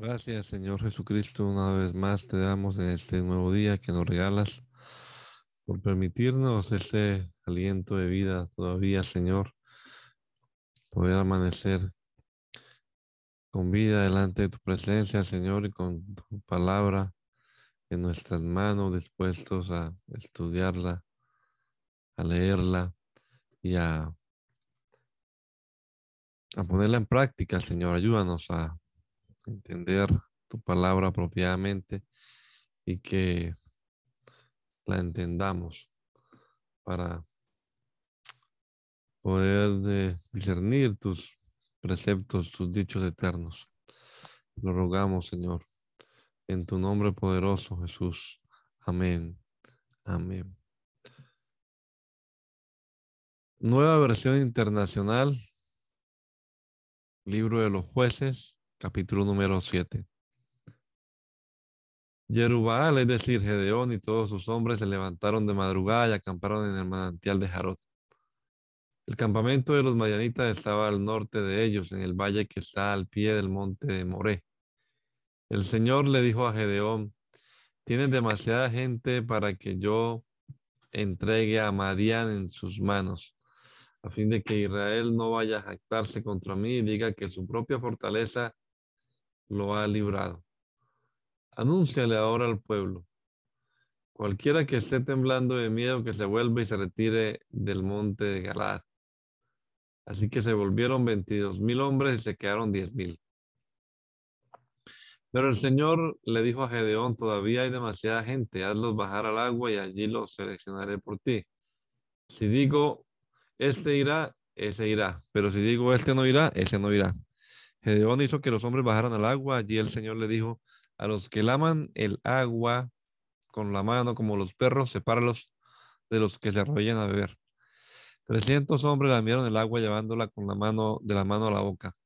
Gracias, Señor Jesucristo, una vez más te damos en este nuevo día que nos regalas por permitirnos este aliento de vida todavía, Señor, poder amanecer con vida delante de tu presencia, Señor, y con tu palabra en nuestras manos, dispuestos a estudiarla, a leerla y a, a ponerla en práctica, Señor. Ayúdanos a entender tu palabra apropiadamente y que la entendamos para poder discernir tus preceptos, tus dichos eternos. Lo rogamos, Señor, en tu nombre poderoso, Jesús. Amén. Amén. Nueva versión internacional, libro de los jueces, capítulo número 7. Yerubal, es decir, Gedeón y todos sus hombres se levantaron de madrugada y acamparon en el manantial de Jarot. El campamento de los mayanitas estaba al norte de ellos, en el valle que está al pie del monte de Moré. El Señor le dijo a Gedeón, tienes demasiada gente para que yo entregue a Madián en sus manos, a fin de que Israel no vaya a jactarse contra mí y diga que su propia fortaleza lo ha librado. Anúnciale ahora al pueblo. Cualquiera que esté temblando de miedo que se vuelva y se retire del monte de Galad. Así que se volvieron veintidós mil hombres y se quedaron diez mil. Pero el Señor le dijo a Gedeón, todavía hay demasiada gente, hazlos bajar al agua y allí los seleccionaré por ti. Si digo, este irá, ese irá. Pero si digo, este no irá, ese no irá. Gedeón hizo que los hombres bajaran al agua. Allí el Señor le dijo, a los que laman el agua con la mano como los perros, sepáralos de los que se arrollan a beber. Trescientos hombres lamieron el agua llevándola con la mano de la mano a la boca.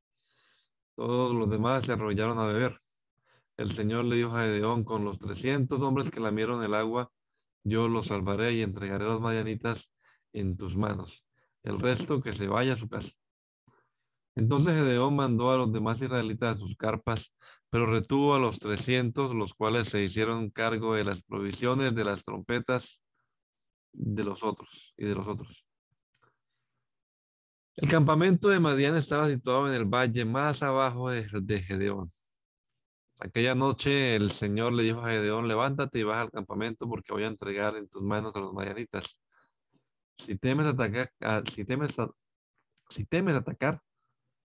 Todos los demás se arrollaron a beber. El Señor le dijo a Gedeón, con los trescientos hombres que lamieron el agua, yo los salvaré y entregaré las madianitas en tus manos. El resto que se vaya a su casa. Entonces Gedeón mandó a los demás israelitas a sus carpas, pero retuvo a los trescientos, los cuales se hicieron cargo de las provisiones de las trompetas de los otros y de los otros. El campamento de Madián estaba situado en el valle más abajo de, Gedeón. Aquella noche el Señor le dijo a Gedeón, levántate y baja al campamento porque voy a entregar en tus manos a los madianitas. Si temes atacar, ah, si temes, si temes atacar,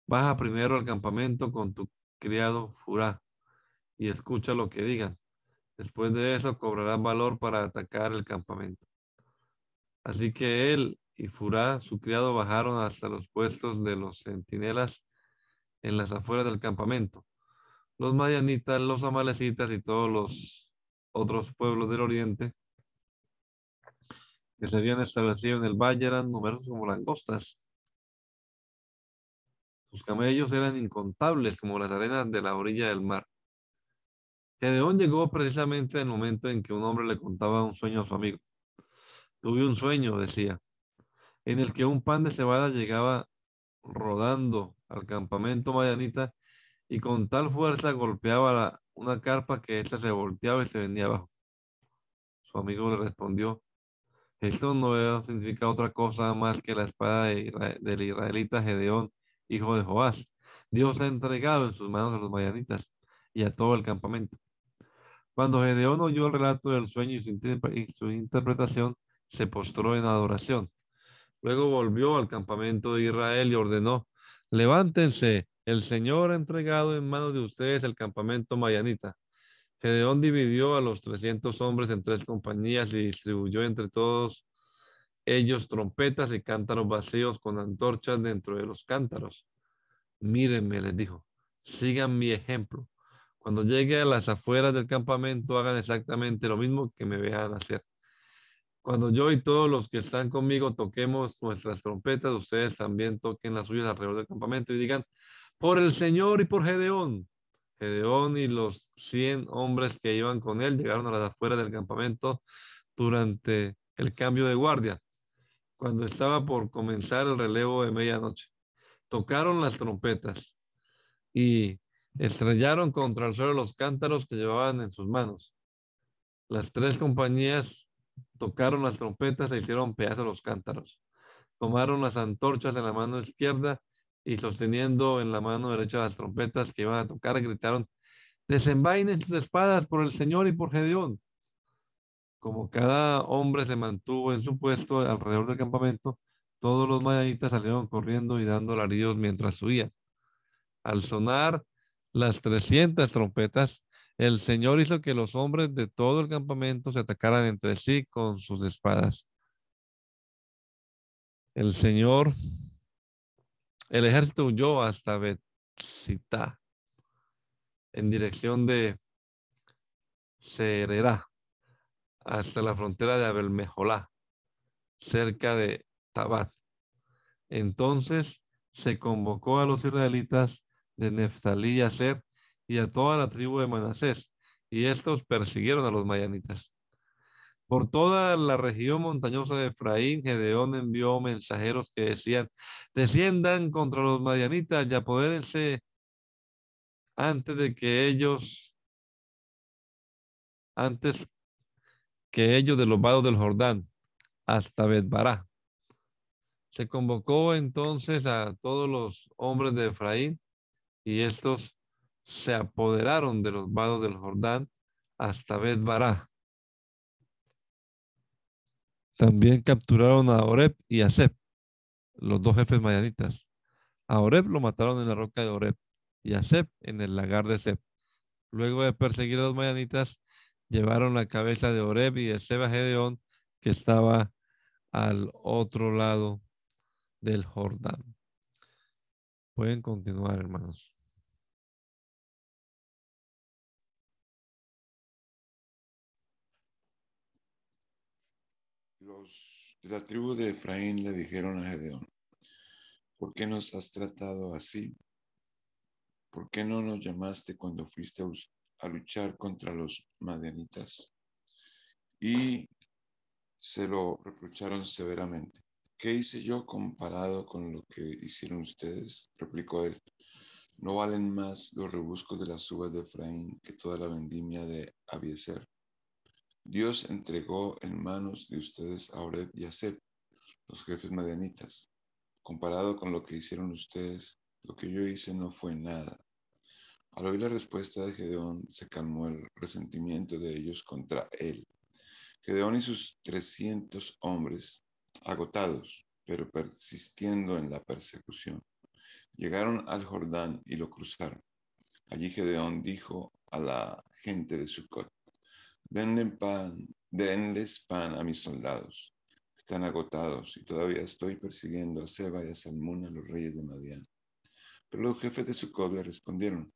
Baja primero al campamento con tu criado Furá y escucha lo que digan. Después de eso cobrarás valor para atacar el campamento. Así que él y Furá, su criado, bajaron hasta los puestos de los centinelas en las afueras del campamento. Los mayanitas, los amalecitas y todos los otros pueblos del oriente que se habían establecido en el valle eran numerosos como langostas. Sus camellos eran incontables como las arenas de la orilla del mar. Gedeón llegó precisamente en el momento en que un hombre le contaba un sueño a su amigo. Tuve un sueño, decía, en el que un pan de cebada llegaba rodando al campamento mayanita y con tal fuerza golpeaba una carpa que ésta se volteaba y se venía abajo. Su amigo le respondió, esto no significa otra cosa más que la espada del israelita Gedeón hijo de Joás. Dios ha entregado en sus manos a los mayanitas y a todo el campamento. Cuando Gedeón oyó el relato del sueño y su, interpretación, se postró en adoración. Luego volvió al campamento de Israel y ordenó, levántense, el Señor ha entregado en manos de ustedes el campamento mayanita. Gedeón dividió a los 300 hombres en tres compañías y distribuyó entre todos ellos trompetas y cántaros vacíos con antorchas dentro de los cántaros. Mírenme, les dijo, sigan mi ejemplo. Cuando llegue a las afueras del campamento, hagan exactamente lo mismo que me vean hacer. Cuando yo y todos los que están conmigo toquemos nuestras trompetas, ustedes también toquen las suyas alrededor del campamento y digan, por el Señor y por Gedeón. Gedeón y los cien hombres que iban con él llegaron a las afueras del campamento durante el cambio de guardia cuando estaba por comenzar el relevo de medianoche. Tocaron las trompetas y Estrellaron contra el suelo los cántaros que llevaban en sus manos. Las tres compañías tocaron las trompetas e hicieron pedazos los cántaros. Tomaron las antorchas en la mano izquierda y sosteniendo en la mano derecha las trompetas que iban a tocar, gritaron, desenvainen sus espadas por el Señor y por Gedeón. Como cada hombre se mantuvo en su puesto alrededor del campamento, todos los mayanitas salieron corriendo y dando alaridos mientras subían. Al sonar las 300 trompetas, el Señor hizo que los hombres de todo el campamento se atacaran entre sí con sus espadas. El Señor, el ejército huyó hasta Betzita en dirección de Sererá hasta la frontera de Abelmejolá, cerca de Tabat. Entonces se convocó a los israelitas de Neftalí y Aser y a toda la tribu de Manasés, y estos persiguieron a los mayanitas. Por toda la región montañosa de Efraín, Gedeón envió mensajeros que decían, desciendan contra los madianitas y apodérense antes de que ellos, antes que ellos de los vados del Jordán, hasta Betbará. Se convocó entonces a todos los hombres de Efraín y estos se apoderaron de los vados del Jordán hasta Betbará. También capturaron a Oreb y a Seb, los dos jefes mayanitas. A Oreb lo mataron en la roca de Oreb y a Seb en el lagar de Seb. Luego de perseguir a los mayanitas, llevaron la cabeza de Oreb y de Seb a Gedeón, que estaba al otro lado del Jordán. Pueden continuar, hermanos. Los de la tribu de Efraín le dijeron a Gedeón, ¿por qué nos has tratado así? ¿Por qué no nos llamaste cuando fuiste a luchar contra los madianitas? Y se lo reprocharon severamente. ¿Qué hice yo comparado con lo que hicieron ustedes? replicó él. No valen más los rebuscos de las uvas de Efraín que toda la vendimia de Abieser. Dios entregó en manos de ustedes a Oreb y a Seb, los jefes madianitas. Comparado con lo que hicieron ustedes, lo que yo hice no fue nada. Al oír la respuesta de Gedeón, se calmó el resentimiento de ellos contra él. Gedeón y sus trescientos hombres, agotados, pero persistiendo en la persecución, llegaron al Jordán y lo cruzaron. Allí Gedeón dijo a la gente de Sucot, pan, denles pan a mis soldados. Están agotados y todavía estoy persiguiendo a Seba y a Salmón, a los reyes de Madián. Pero los jefes de Sucot le respondieron,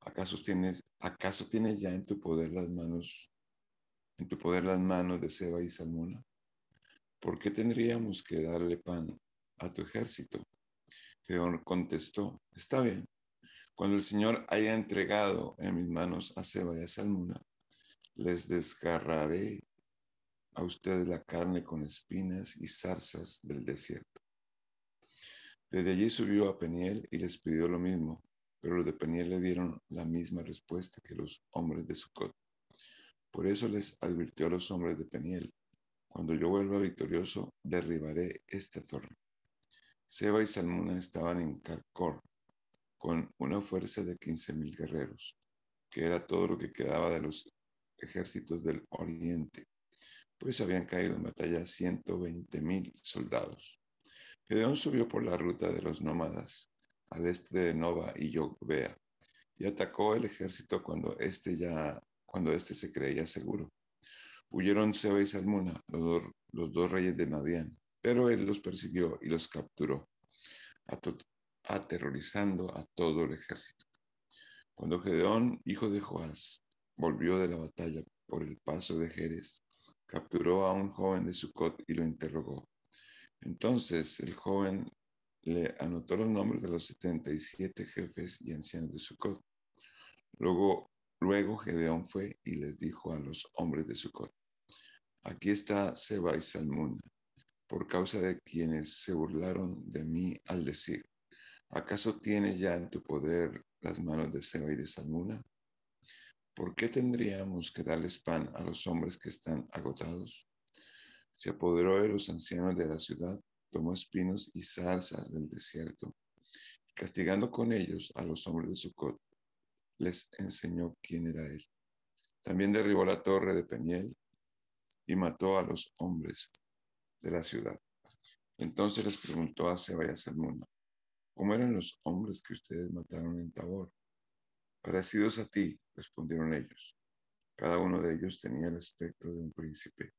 ¿acaso tienes, acaso tienes ya en tu poder las manos, en tu poder las manos de Seba y Salmón? ¿Por qué tendríamos que darle pan a tu ejército? Gedeón contestó, está bien, cuando el Señor haya entregado en mis manos a Seba y a Salmuna, les desgarraré a ustedes la carne con espinas y zarzas del desierto. Desde allí subió a Peniel y les pidió lo mismo, pero los de Peniel le dieron la misma respuesta que los hombres de Sucot. Por eso les advirtió a los hombres de Peniel, cuando yo vuelva victorioso, derribaré esta torre. Seba y Salmuna estaban en Carcor, con una fuerza de quince mil guerreros, que era todo lo que quedaba de los ejércitos del oriente, pues habían caído en batalla 120 mil soldados. Gedeón subió por la ruta de los nómadas al este de Nova y Yogbea y atacó el ejército cuando este ya cuando este se creía seguro. Huyeron Seba y Salmuna, los dos, los dos reyes de Madián, pero él los persiguió y los capturó, aterrorizando a todo el ejército. Cuando Gedeón, hijo de Joás, volvió de la batalla por el paso de Jerez, capturó a un joven de Sucot y lo interrogó. Entonces el joven le anotó los nombres de los 77 jefes y ancianos de Sucot. Luego, luego Gedeón fue y les dijo a los hombres de Sucot, aquí está Seba y Salmún, por causa de quienes se burlaron de mí al decir, ¿acaso tienes ya en tu poder las manos de Seba y de Salmuna? ¿Por qué tendríamos que darles pan a los hombres que están agotados? Se apoderó de los ancianos de la ciudad, tomó espinos y zarzas del desierto, castigando con ellos a los hombres de Sucot, les enseñó quién era él. También derribó la torre de Peniel y mató a los hombres de la ciudad. Entonces les preguntó a Seba y a ¿cómo eran los hombres que ustedes mataron en Tabor? Parecidos a ti, respondieron ellos. Cada uno de ellos tenía el aspecto de un príncipe.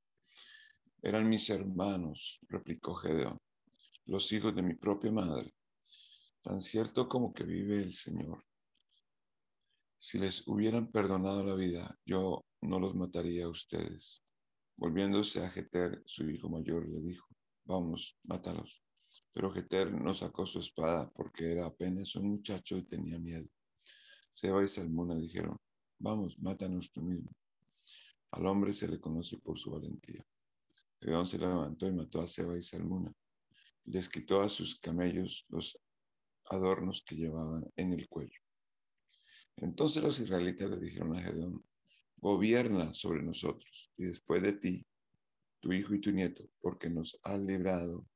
Eran mis hermanos, replicó Gedeón, los hijos de mi propia madre. Tan cierto como que vive el Señor. Si les hubieran perdonado la vida, yo no los mataría a ustedes. Volviéndose a Jeter, su hijo mayor, le dijo, vamos, mátalos. Pero Jeter no sacó su espada porque era apenas un muchacho y tenía miedo. Seba y Salmuna dijeron, vamos, mátanos tú mismo. Al hombre se le conoce por su valentía. Gedeón se levantó y mató a Seba y Salmuna. Les quitó a sus camellos los adornos que llevaban en el cuello. Entonces los israelitas le dijeron a Gedeón, gobierna sobre nosotros y después de ti, tu hijo y tu nieto, porque nos has librado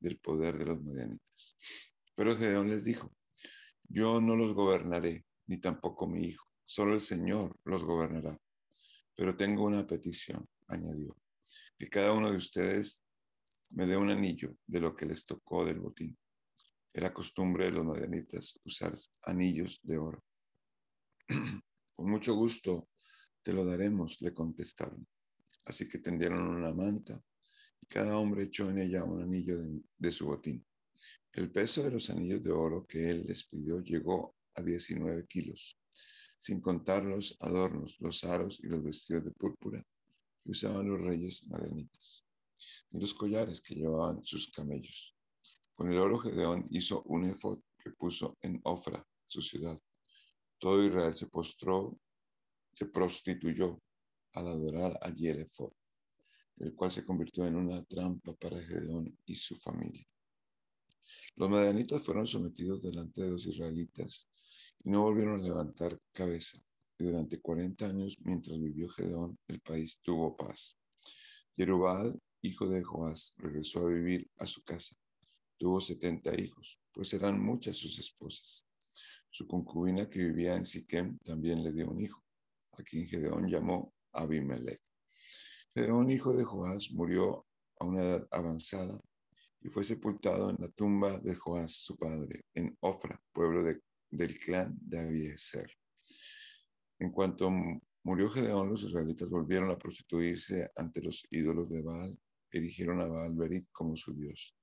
del poder de los medianitas. Pero Gedeón les dijo, yo no los gobernaré, ni tampoco mi hijo, solo el Señor los gobernará. Pero tengo una petición, añadió, que cada uno de ustedes me dé un anillo de lo que les tocó del botín. Era costumbre de los medianitas usar anillos de oro. Con mucho gusto te lo daremos, le contestaron. Así que tendieron una manta y cada hombre echó en ella un anillo de, su botín. El peso de los anillos de oro que él les pidió llegó a 19 kilos, sin contar los adornos, los aros y los vestidos de púrpura que usaban los reyes madianitas, y los collares que llevaban sus camellos. Con el oro Gedeón hizo un efod que puso en Ofra, su ciudad. Todo Israel se postró, se prostituyó al adorar a Jerefot, el cual se convirtió en una trampa para Gedeón y su familia. Los madianitas fueron sometidos delante de los israelitas y no volvieron a levantar cabeza. Y durante 40 años, mientras vivió Gedeón, el país tuvo paz. Jerubal, hijo de Joás, regresó a vivir a su casa. Tuvo 70 hijos, pues eran muchas sus esposas. Su concubina que vivía en Siquem también le dio un hijo, a quien Gedeón llamó Abimelech. Gedeón, hijo de Joás, murió a una edad avanzada y fue sepultado en la tumba de Joás, su padre, en Ofra, pueblo del clan de Abiezer. En cuanto murió Gedeón, los israelitas volvieron a prostituirse ante los ídolos de Baal, erigieron a Baal Berit como su dios,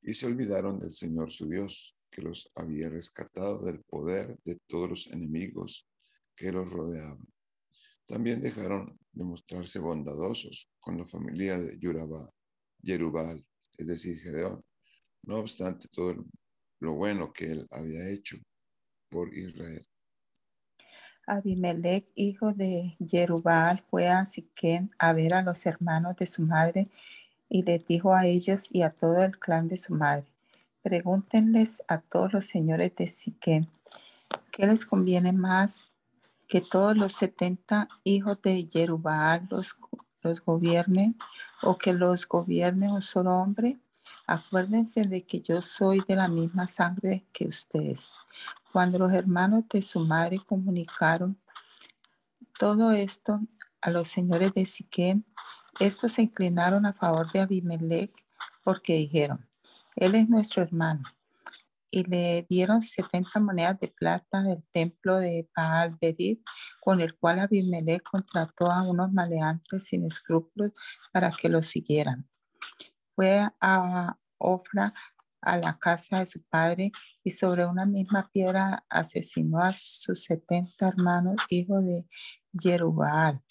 y se olvidaron del Señor su Dios, que los había rescatado del poder de todos los enemigos que los rodeaban. También dejaron de mostrarse bondadosos con la familia de Yerubal, es decir, Gedeón, no obstante todo lo bueno que él había hecho por Israel. Abimelech, hijo de Jerubal, fue a Siquén a ver a los hermanos de su madre y les dijo a ellos y a todo el clan de su madre, pregúntenles a todos los señores de Siquén, ¿qué les conviene más que todos los setenta hijos de Jerubal los, los gobiernen o que los gobierne un solo hombre? Acuérdense de que yo soy de la misma sangre que ustedes. Cuando los hermanos de su madre comunicaron todo esto a los señores de Siquén, estos se inclinaron a favor de Abimelech porque dijeron, él es nuestro hermano y le dieron 70 monedas de plata del templo de Baal Berit, con el cual Abimelech contrató a unos maleantes sin escrúpulos para que lo siguieran. Fue a Ofra, a la casa de su padre, y sobre una misma piedra asesinó a sus 70 hermanos, hijos de Jerubal.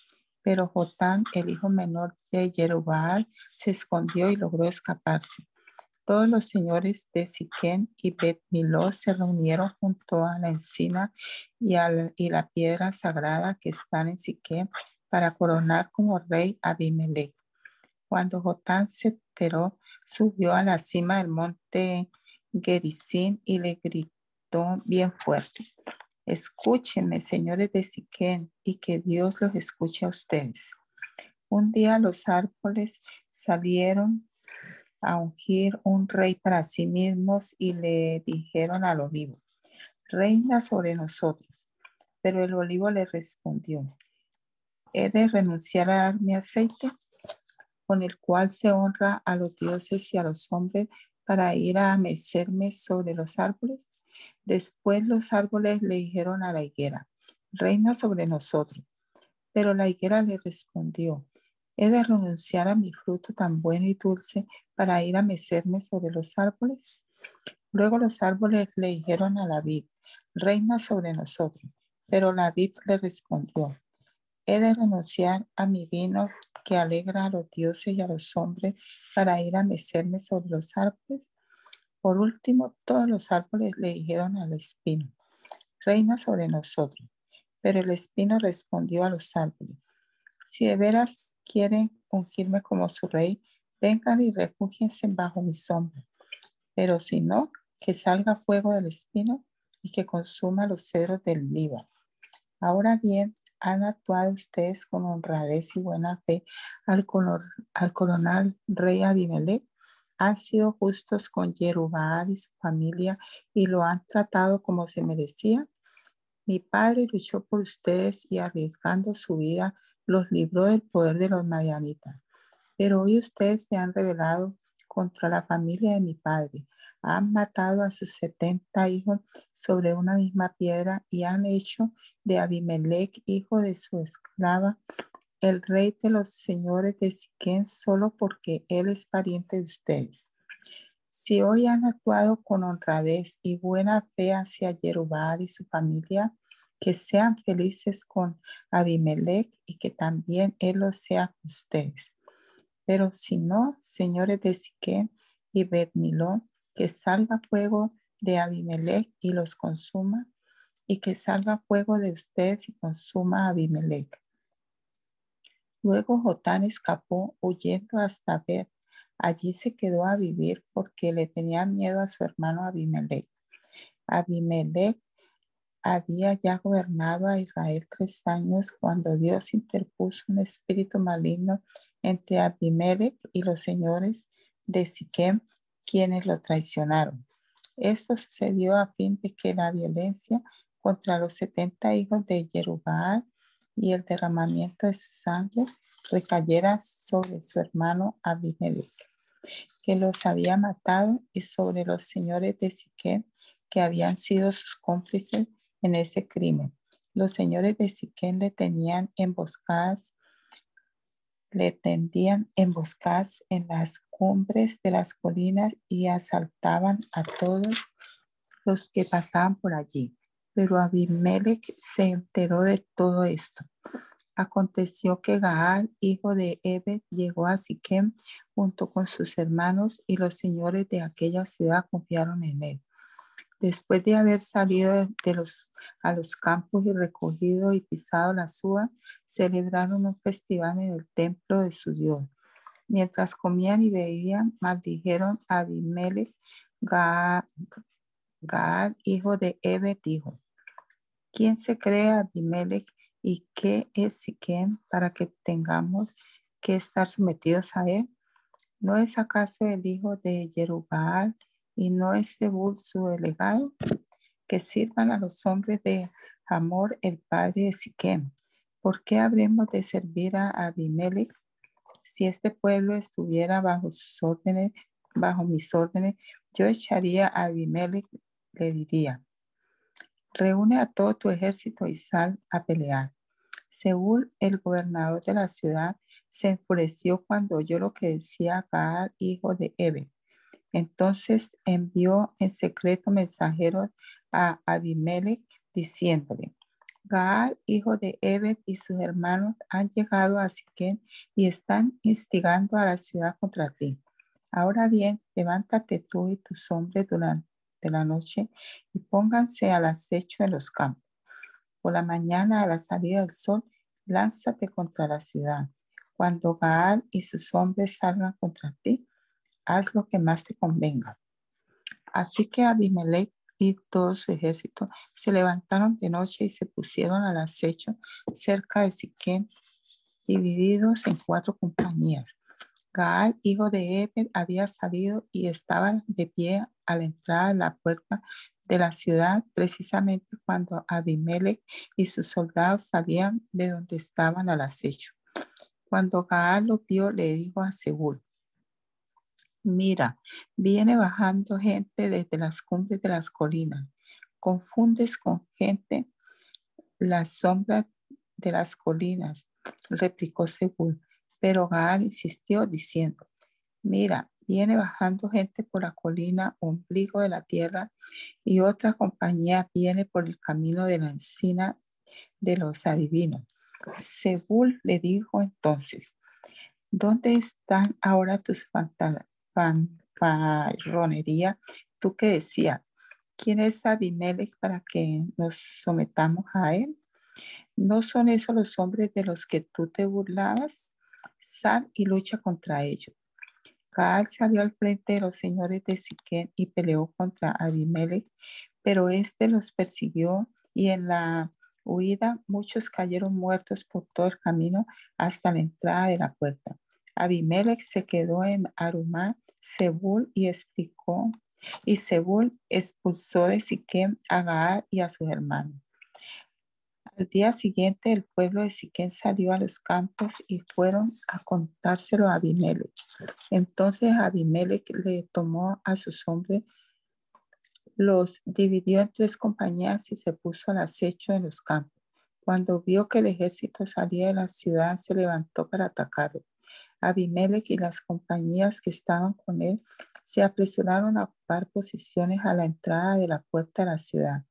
Pero Jotán, el hijo menor de Jerubal, se escondió y logró escaparse. Todos los señores de Siquén y Bet Miló se reunieron junto a la encina y, y la piedra sagrada que están en Siquén para coronar como rey a Abimelech. Cuando Jotán se enteró, subió a la cima del monte Y le gritó gritó bien fuerte. Escúchenme, señores de Siquén, y que Dios los escuche a ustedes. Un día los árboles salieron a ungir un rey para sí mismos y le dijeron al olivo, reina sobre nosotros. Pero el olivo le respondió, ¿he de renunciar a dar mi aceite? con el cual se honra a los dioses y a los hombres para ir a mecerme sobre los árboles. Después los árboles le dijeron a la higuera, reina sobre nosotros. Pero la higuera le respondió, ¿he de renunciar a mi fruto tan bueno y dulce para ir a mecerme sobre los árboles? Luego los árboles le dijeron a la vid, reina sobre nosotros. Pero la vid le respondió, he de renunciar a mi vino que alegra a los dioses y a los hombres para ir a mecerme sobre los árboles. Por último, todos los árboles le dijeron al espino, reina sobre nosotros. Pero el espino respondió a los árboles, si de veras quieren ungirme como su rey, vengan y refúgiense bajo mi sombra. Pero si no, que salga fuego del espino y que consuma los cedros del Líbano. Ahora bien, han actuado ustedes con honradez y buena fe al, al coronel rey Abimelech. Han sido justos con Jerubal y su familia y lo han tratado como se merecía. Mi padre luchó por ustedes y arriesgando su vida los libró del poder de los madianitas. Pero hoy ustedes se han rebelado contra la familia de mi padre. Han matado a sus setenta hijos sobre una misma piedra y han hecho de Abimelech, hijo de su esclava, el rey de los señores de Siquén, solo porque él es pariente de ustedes. Si hoy han actuado con honradez y buena fe hacia Jerubal y su familia, que sean felices con Abimelech y que también él lo sea con ustedes. Pero si no, señores de Siquén y Betmilón, que salga fuego de Abimelech y los consuma, y que salga fuego de ustedes y consuma a Abimelech. Luego Jotán escapó huyendo hasta ver. Allí se quedó a vivir porque le tenía miedo a su hermano Abimelech. Abimelech había ya gobernado a Israel tres años cuando Dios interpuso un espíritu maligno entre Abimelech y los señores de Siquem, quienes lo traicionaron. Esto sucedió a fin de que la violencia contra los setenta hijos de Jerubal y el derramamiento de su sangre recayera sobre su hermano Abimelech, que los había matado, y sobre los señores de Siquem, que habían sido sus cómplices en ese crimen. Los señores de Siquén le tenían emboscadas, le tendían emboscadas en las cumbres de las colinas y asaltaban a todos los que pasaban por allí. Pero Abimelech se enteró de todo esto. Aconteció que Gaal, hijo de Ebed, llegó a Siquem junto con sus hermanos y los señores de aquella ciudad confiaron en él. Después de haber salido de los, a los campos y recogido y pisado la suba, celebraron un festival en el templo de su Dios. Mientras comían y bebían, maldijeron a Abimelech, Gaal, hijo de Ebe, dijo, ¿quién se cree Abimelech y qué es Siquem para que tengamos que estar sometidos a él? ¿No es acaso el hijo de Jerubal y no es Zebul su delegado, que sirvan a los hombres de Amor, el padre de Siquem. ¿Por qué habremos de servir a Abimelech? Si este pueblo estuviera bajo sus órdenes, bajo mis órdenes, yo echaría a Abimelech, le diría, reúne a todo tu ejército y sal a pelear. Seúl, el gobernador de la ciudad, se enfureció cuando oyó lo que decía Gaal, hijo de Ebe. Entonces envió en secreto mensajeros a Abimelech diciéndole, Gaal, hijo de Ebed y sus hermanos han llegado a Siquén y están instigando a la ciudad contra ti. Ahora bien, levántate tú y tus hombres durante la noche y pónganse al acecho en los campos. Por la mañana, a la salida del sol, lánzate contra la ciudad. Cuando Gaal y sus hombres salgan contra ti, haz lo que más te convenga. Así que Abimelech y todo su ejército se levantaron de noche y se pusieron al acecho cerca de Siquén, divididos en cuatro compañías. Gaal, hijo de Eber, había salido y estaba de pie a la entrada de la puerta de la ciudad precisamente cuando Abimelech y sus soldados salían de donde estaban al acecho. Cuando Gaal lo vio, le dijo a Seúl, mira, viene bajando gente desde las cumbres de las colinas. Confundes con gente las sombras de las colinas, replicó Seúl. Pero Gaal insistió diciendo, mira, viene bajando gente por la colina ombligo de la tierra y otra compañía viene por el camino de la encina de los adivinos. Seúl le dijo entonces, ¿dónde están ahora tus fanfarronería? Tú que decías, ¿quién es Abimelech para que nos sometamos a él? ¿No son esos los hombres de los que tú te burlabas? Sal y lucha contra ellos. Gaal salió al frente de los señores de Siquén y peleó contra Abimelech, pero éste los persiguió y en la huida muchos cayeron muertos por todo el camino hasta la entrada de la puerta. Abimelech se quedó en Arumá, Sebul y explicó, y Sebul expulsó de Siquén a Gaal y a sus hermanos. Al día siguiente el pueblo de Siquén salió a los campos y fueron a contárselo a Abimelech. Entonces Abimelech le tomó a sus hombres, los dividió en tres compañías y se puso al acecho en los campos. Cuando vio que el ejército salía de la ciudad, se levantó para atacarlo. Abimelech y las compañías que estaban con él se apresuraron a ocupar posiciones a la entrada de la puerta de la ciudad.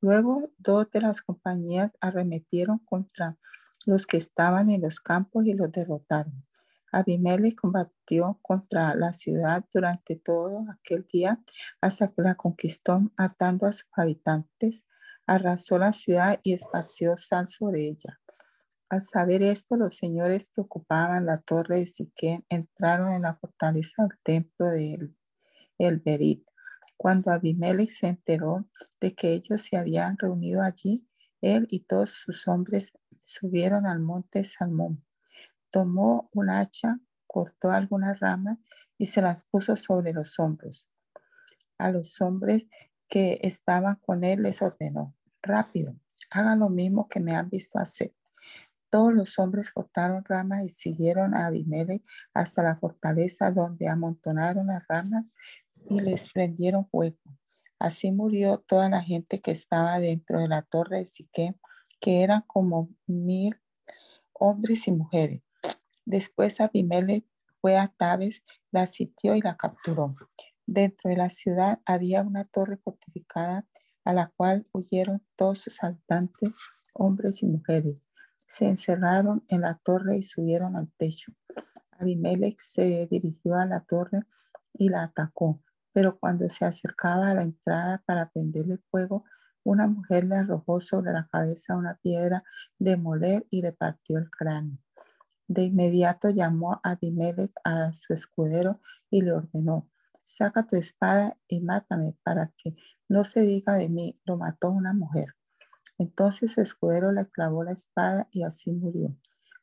Luego, dos de las compañías arremetieron contra los que estaban en los campos y los derrotaron. Abimelech combatió contra la ciudad durante todo aquel día hasta que la conquistó atando a sus habitantes, arrasó la ciudad y esparció sal sobre ella. Al saber esto, los señores que ocupaban la torre de Siquén entraron en la fortaleza del templo de El Berit cuando Abimelech se enteró de que ellos se habían reunido allí, él y todos sus hombres subieron al monte Salmón. Tomó un hacha, cortó algunas ramas y se las puso sobre los hombros. A los hombres que estaban con él les ordenó, rápido, hagan lo mismo que me han visto hacer. Todos los hombres cortaron ramas y siguieron a Abimelech hasta la fortaleza donde amontonaron las ramas y les prendieron fuego. Así murió toda la gente que estaba dentro de la torre de Siquem, que eran como mil hombres y mujeres. Después Abimelech fue a Tabes, la sitió y la capturó. Dentro de la ciudad había una torre fortificada a la cual huyeron todos sus habitantes, hombres y mujeres se encerraron en la torre y subieron al techo. Abimelech se dirigió a la torre y la atacó, pero cuando se acercaba a la entrada para prenderle fuego, una mujer le arrojó sobre la cabeza una piedra de moler y le partió el cráneo. De inmediato llamó a Abimelech a su escudero y le ordenó, saca tu espada y mátame para que no se diga de mí, lo mató una mujer. Entonces su escudero le clavó la espada y así murió.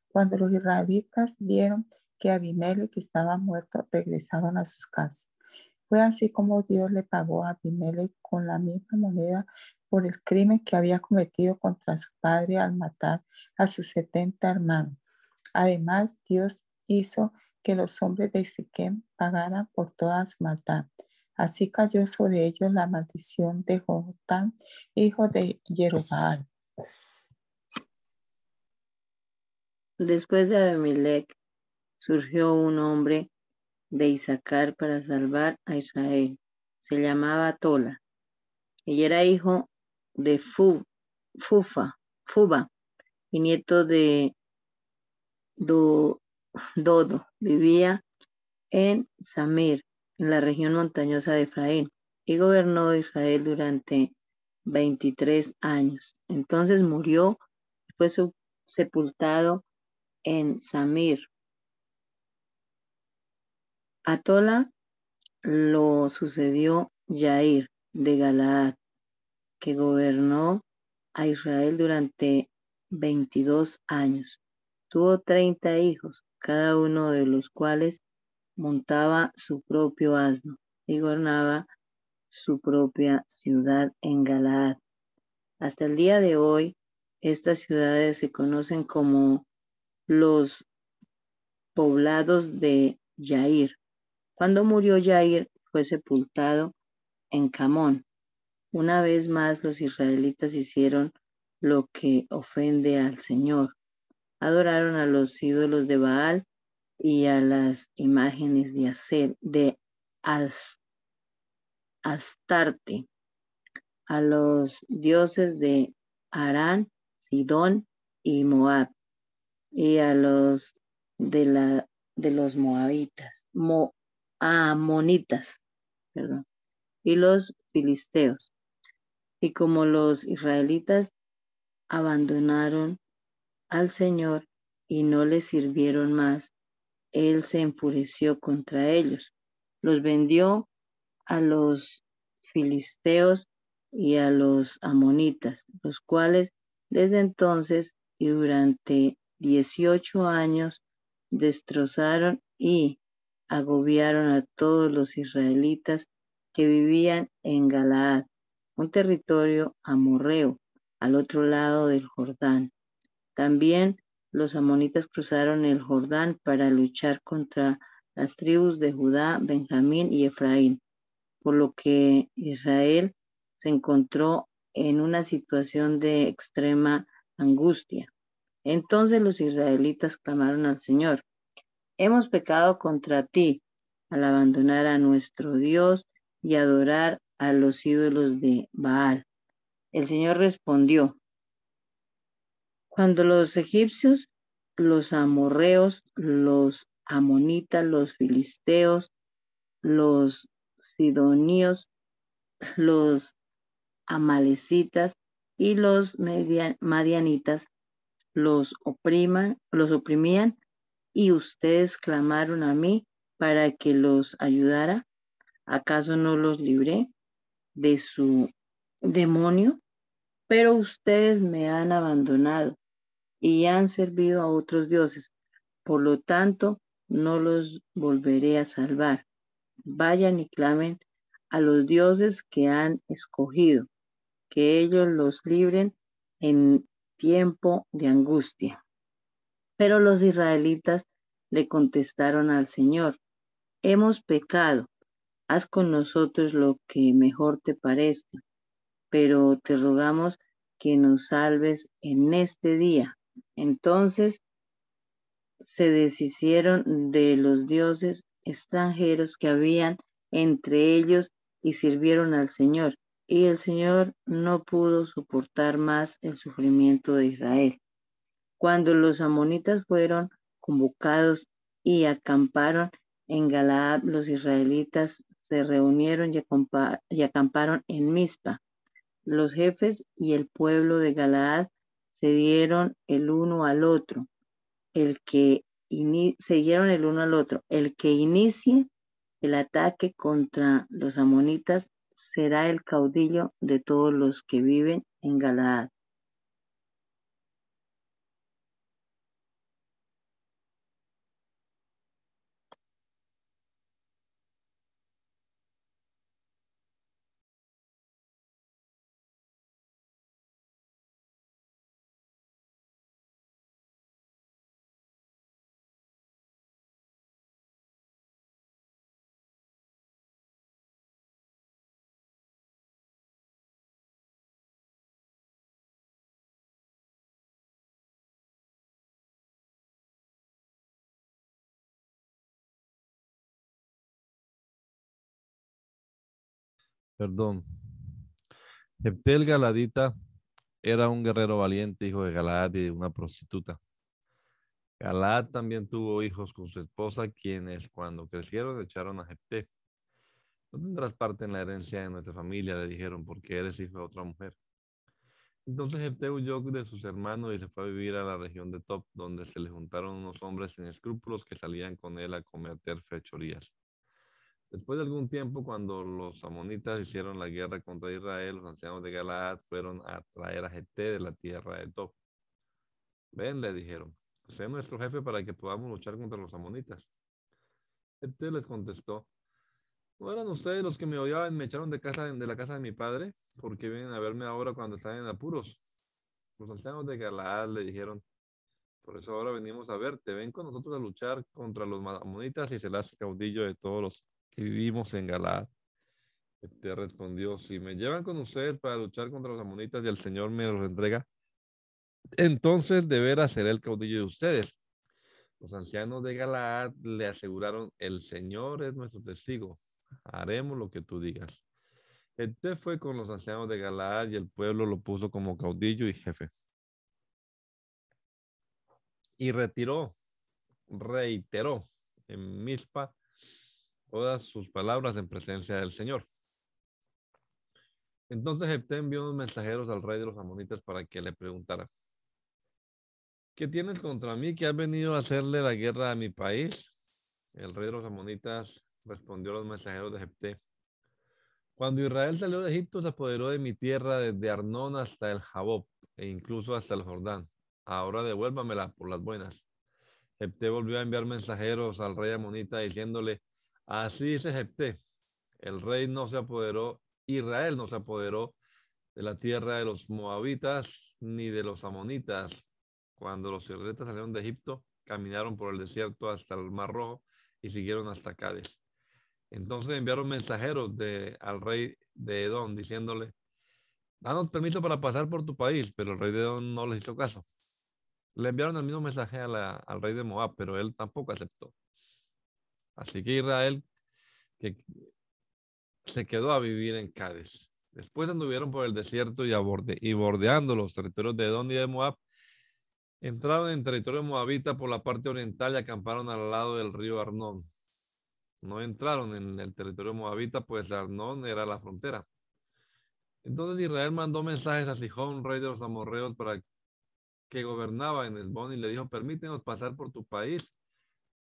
Cuando los israelitas vieron que Abimelech estaba muerto, regresaron a sus casas. Fue así como Dios le pagó a Abimelech con la misma moneda por el crimen que había cometido contra su padre al matar a sus setenta hermanos. Además, Dios hizo que los hombres de Siquem pagaran por toda su maldad. Así cayó sobre ellos la maldición de Jotán, hijo de Jerubal. Después de Abimelech surgió un hombre de Isaacar para salvar a Israel. Se llamaba Tola. Ella era hijo de Fufa, Fuba y nieto de Dodo. Vivía en Samir, en la región montañosa de Efraín, y gobernó Israel durante 23 años. Entonces murió y fue sepultado en Samir. A Tola lo sucedió Yair de Galaad, que gobernó a Israel durante 22 años. Tuvo 30 hijos, cada uno de los cuales montaba su propio asno y gobernaba su propia ciudad en Galaad. Hasta el día de hoy, estas ciudades se conocen como los poblados de Yair. Cuando murió Yair, fue sepultado en Camón. Una vez más los israelitas hicieron lo que ofende al Señor. Adoraron a los ídolos de Baal y a las imágenes de, hacer, de Astarte, a los dioses de Arán, Sidón y Moab, y a los de, la, de los moabitas, mo, amonitas, perdón, y los filisteos. Y como los israelitas abandonaron al Señor y no le sirvieron más, Él se enfureció contra ellos. Los vendió a los filisteos y a los amonitas, los cuales desde entonces y durante 18 años destrozaron y agobiaron a todos los israelitas que vivían en Galaad, un territorio amorreo al otro lado del Jordán. También los amonitas cruzaron el Jordán para luchar contra las tribus de Judá, Benjamín y Efraín, por lo que Israel se encontró en una situación de extrema angustia. Entonces los israelitas clamaron al Señor, hemos pecado contra ti al abandonar a nuestro Dios y adorar a los ídolos de Baal. El Señor respondió, cuando los egipcios, los amorreos, los amonitas, los filisteos, los sidonios, los amalecitas y los madianitas los opriman, los oprimían y ustedes clamaron a mí para que los ayudara. ¿Acaso no los libré de su demonio? Pero ustedes me han abandonado y han servido a otros dioses. Por lo tanto, no los volveré a salvar. Vayan y clamen a los dioses que han escogido, que ellos los libren en tiempo de angustia. Pero los israelitas le contestaron al Señor, hemos pecado, haz con nosotros lo que mejor te parezca, pero te rogamos que nos salves en este día. Entonces se deshicieron de los dioses extranjeros que habían entre ellos y sirvieron al Señor. Y el Señor no pudo soportar más el sufrimiento de Israel. Cuando los amonitas fueron convocados y acamparon en Galaad, los israelitas se reunieron y acamparon en Mizpa. Los jefes y el pueblo de Galaad se dieron el uno al otro. El que se dieron el uno al otro. El que inicie el ataque contra los amonitas será el caudillo de todos los que viven en Galaad. Perdón. Jeptel Galadita era un guerrero valiente, hijo de Galad y de una prostituta. Galad también tuvo hijos con su esposa, quienes cuando crecieron echaron a Jepté. No tendrás parte en la herencia de nuestra familia, le dijeron, porque eres hijo de otra mujer. Entonces Jepté huyó de sus hermanos y se fue a vivir a la región de Top, donde se le juntaron unos hombres sin escrúpulos que salían con él a cometer fechorías. Después de algún tiempo, cuando los amonitas hicieron la guerra contra Israel, los ancianos de Galaad fueron a traer a Jete de la tierra de Tob. Ven, le dijeron, sé nuestro jefe para que podamos luchar contra los amonitas. Jete les contestó, ¿no eran ustedes los que me odiaban y me echaron de, casa, de la casa de mi padre? porque vienen a verme ahora cuando están en apuros? Los ancianos de Galaad le dijeron, por eso ahora venimos a verte, ven con nosotros a luchar contra los amonitas y se hace caudillo de todos los que vivimos en Galaad. Te respondió, si me llevan con ustedes para luchar contra los amonitas y el Señor me los entrega, entonces de veras seré el caudillo de ustedes. Los ancianos de Galaad le aseguraron, el Señor es nuestro testigo, haremos lo que tú digas. Este fue con los ancianos de Galaad y el pueblo lo puso como caudillo y jefe. Y retiró, reiteró en Mispa todas sus palabras en presencia del Señor. Entonces Jepté envió unos mensajeros al rey de los amonitas para que le preguntara, ¿qué tienes contra mí que has venido a hacerle la guerra a mi país? El rey de los amonitas respondió a los mensajeros de Jepté, cuando Israel salió de Egipto se apoderó de mi tierra desde Arnón hasta el Jabob e incluso hasta el Jordán. Ahora devuélvamela por las buenas. Jepté volvió a enviar mensajeros al rey amonita diciéndole, Así dice Jepté, el rey no se apoderó, Israel no se apoderó de la tierra de los moabitas ni de los amonitas. Cuando los israelitas salieron de Egipto, caminaron por el desierto hasta el Mar Rojo y siguieron hasta Cádiz. Entonces enviaron mensajeros de, al rey de Edom diciéndole, danos permiso para pasar por tu país, pero el rey de Edom no les hizo caso. Le enviaron el mismo mensaje al rey de Moab, pero él tampoco aceptó. Así que Israel que se quedó a vivir en Cádiz. Después anduvieron por el desierto y, y bordeando los territorios de Edom y de Moab, entraron en territorio moabita por la parte oriental y acamparon al lado del río Arnón. No entraron en el territorio moabita, pues Arnón era la frontera. Entonces Israel mandó mensajes a Sijón, rey de los amorreos, para que gobernaba en el Bon y le dijo, permítenos pasar por tu país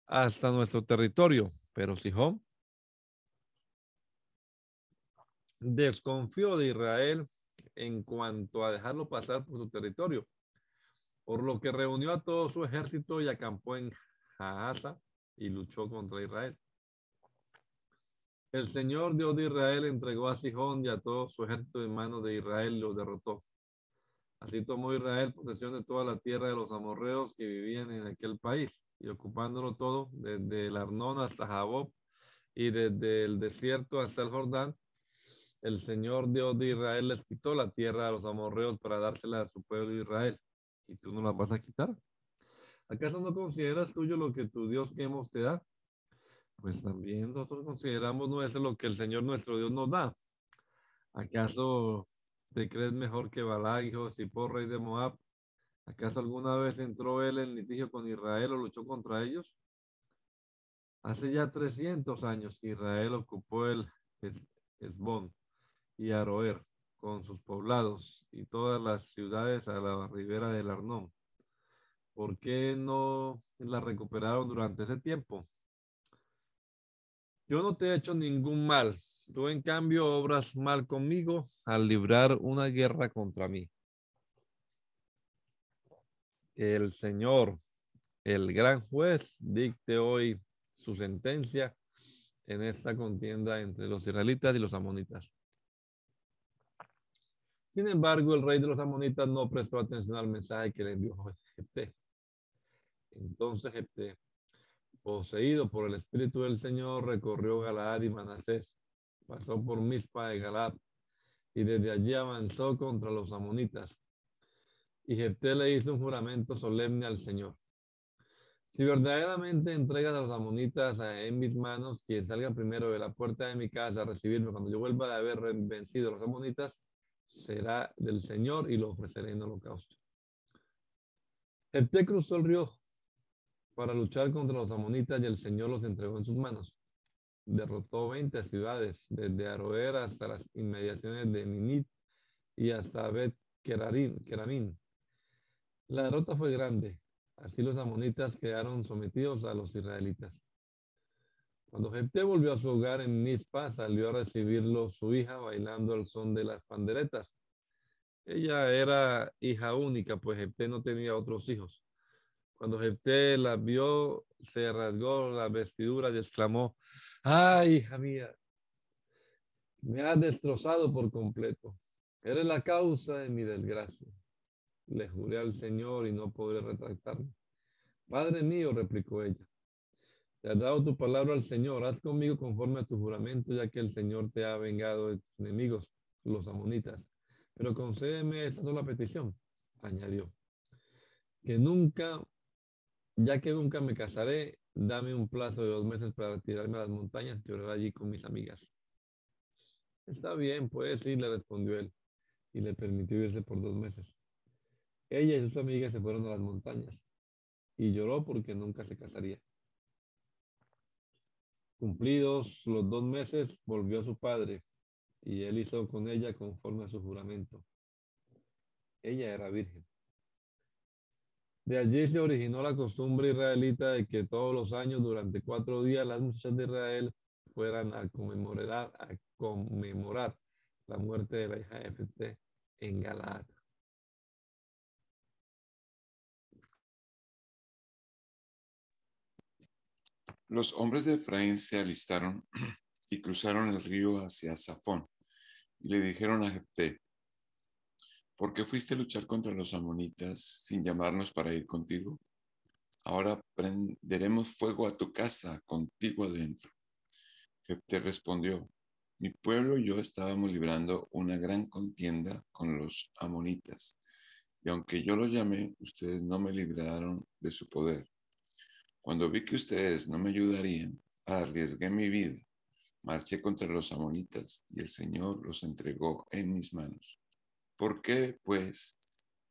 hasta nuestro territorio. Pero Sihón desconfió de Israel en cuanto a dejarlo pasar por su territorio, por lo que reunió a todo su ejército y acampó en Jaasa y luchó contra Israel. El Señor Dios de Israel entregó a Sihón y a todo su ejército en manos de Israel y los derrotó. Así tomó Israel posesión de toda la tierra de los amorreos que vivían en aquel país y ocupándolo todo, desde el Arnón hasta Jabob y desde el desierto hasta el Jordán, el Señor Dios de Israel les quitó la tierra a los amorreos para dársela a su pueblo de Israel. ¿Y tú no la vas a quitar? ¿Acaso no consideras tuyo lo que tu Dios que hemos te da? Pues también nosotros consideramos no es lo que el Señor nuestro Dios nos da. ¿Acaso te crees mejor que Balak, hijo de rey de Moab, ¿Acaso alguna vez entró él en litigio con Israel o luchó contra ellos? Hace ya 300 años Israel ocupó el Esbón y Aroer con sus poblados y todas las ciudades a la ribera del Arnón. ¿Por qué no la recuperaron durante ese tiempo? Yo no te he hecho ningún mal. Tú en cambio obras mal conmigo al librar una guerra contra mí el Señor, el gran juez, dicte hoy su sentencia en esta contienda entre los israelitas y los amonitas. Sin embargo, el rey de los amonitas no prestó atención al mensaje que le envió Jepté. Entonces Jepté, poseído por el Espíritu del Señor, recorrió Galaad y Manasés, pasó por Mispa de Galaad y desde allí avanzó contra los amonitas y Jepté le hizo un juramento solemne al Señor. Si verdaderamente entregas a los amonitas en mis manos, quien salga primero de la puerta de mi casa a recibirme cuando yo vuelva de haber vencido a los amonitas, será del Señor y lo ofreceré en holocausto. Jepté cruzó el río para luchar contra los amonitas y el Señor los entregó en sus manos. Derrotó 20 ciudades, desde Aroer hasta las inmediaciones de Minit y hasta Bet Keramín. La derrota fue grande. Así los amonitas quedaron sometidos a los israelitas. Cuando Jepté volvió a su hogar en Mizpa, salió a recibirlo su hija bailando al son de las panderetas. Ella era hija única, pues Jepté no tenía otros hijos. Cuando Jepté la vio, se rasgó la vestidura y exclamó, ¡ay, hija mía! Me has destrozado por completo. Eres la causa de mi desgracia. Le juré al Señor y no podré retractarme. Padre mío, replicó ella, te has dado tu palabra al Señor, haz conmigo conforme a tu juramento, ya que el Señor te ha vengado de tus enemigos, los amonitas. Pero concédeme esta sola petición, añadió, que nunca, ya que nunca me casaré, dame un plazo de dos meses para retirarme a las montañas y orar allí con mis amigas. Está bien, pues sí, le respondió él, y le permitió irse por dos meses. Ella y sus amigas se fueron a las montañas, y lloró porque nunca se casaría. Cumplidos los dos meses, volvió su padre, y él hizo con ella conforme a su juramento. Ella era virgen. De allí se originó la costumbre israelita de que todos los años, durante cuatro días, las muchachas de Israel fueran a conmemorar, a conmemorar la muerte de la hija de Efete en Galaad. Los hombres de Efraín se alistaron y cruzaron el río hacia Safón y le dijeron a Jepté, ¿por qué fuiste a luchar contra los amonitas sin llamarnos para ir contigo? Ahora prenderemos fuego a tu casa contigo adentro. Jepté respondió, mi pueblo y yo estábamos librando una gran contienda con los amonitas, y aunque yo los llamé, ustedes no me libraron de su poder. Cuando vi que ustedes no me ayudarían, arriesgué mi vida, marché contra los amonitas y el Señor los entregó en mis manos. ¿Por qué, pues,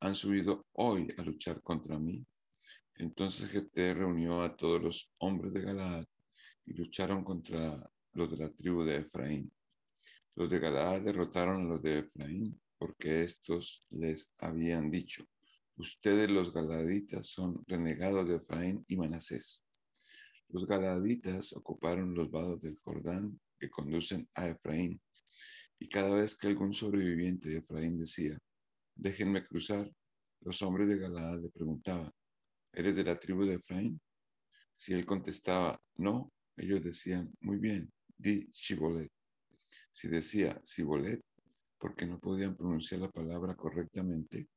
han subido hoy a luchar contra mí? Entonces Jepté reunió a todos los hombres de Galaad y lucharon contra los de la tribu de Efraín. Los de Galaad derrotaron a los de Efraín porque estos les habían dicho, Ustedes los galaditas son renegados de Efraín y Manasés. Los galaditas ocuparon los vados del Jordán que conducen a Efraín. Y cada vez que algún sobreviviente de Efraín decía, déjenme cruzar, los hombres de Galaad le preguntaban, ¿eres de la tribu de Efraín? Si él contestaba, no, ellos decían, muy bien, di Shibolet. Si decía Shibolet, porque no podían pronunciar la palabra correctamente,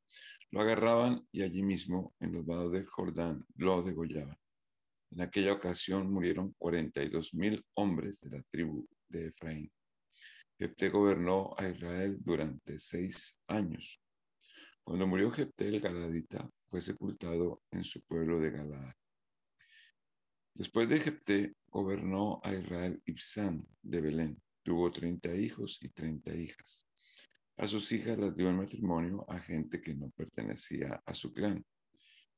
lo agarraban y allí mismo, en los vados del Jordán, lo degollaban. En aquella ocasión murieron 42 mil hombres de la tribu de Efraín. Jepté gobernó a Israel durante seis años. Cuando murió Jepté el Galadita, fue sepultado en su pueblo de Galaad. Después de Jepté, gobernó a Israel Ibsán de Belén. Tuvo 30 hijos y 30 hijas. A sus hijas las dio en matrimonio a gente que no pertenecía a su clan.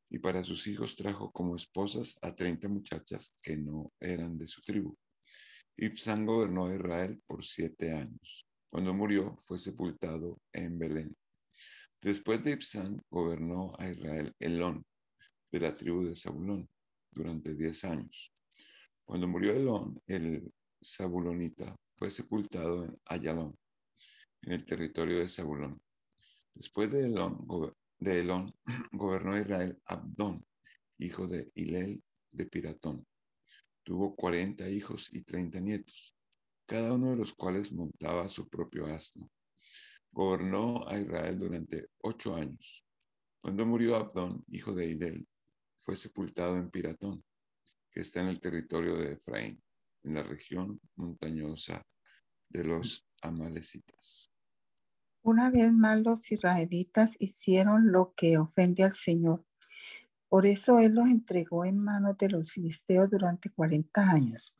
Y para sus hijos trajo como esposas a treinta muchachas que no eran de su tribu. Ibsán gobernó a Israel por siete años. Cuando murió, fue sepultado en Belén. Después de Ibsán, gobernó a Israel Elón, de la tribu de Zabulón, durante diez años. Cuando murió Elón, el Zabulonita fue sepultado en Ayalón en el territorio de Zabulón. Después de Elón, gobernó Israel Abdón, hijo de Hilel de Piratón. Tuvo cuarenta hijos y treinta nietos, cada uno de los cuales montaba su propio asno. Gobernó a Israel durante ocho años. Cuando murió Abdón, hijo de Hilel, fue sepultado en Piratón, que está en el territorio de Efraín, en la región montañosa de los amalecitas. Una vez más los israelitas hicieron lo que ofende al Señor. Por eso Él los entregó en manos de los filisteos durante 40 años.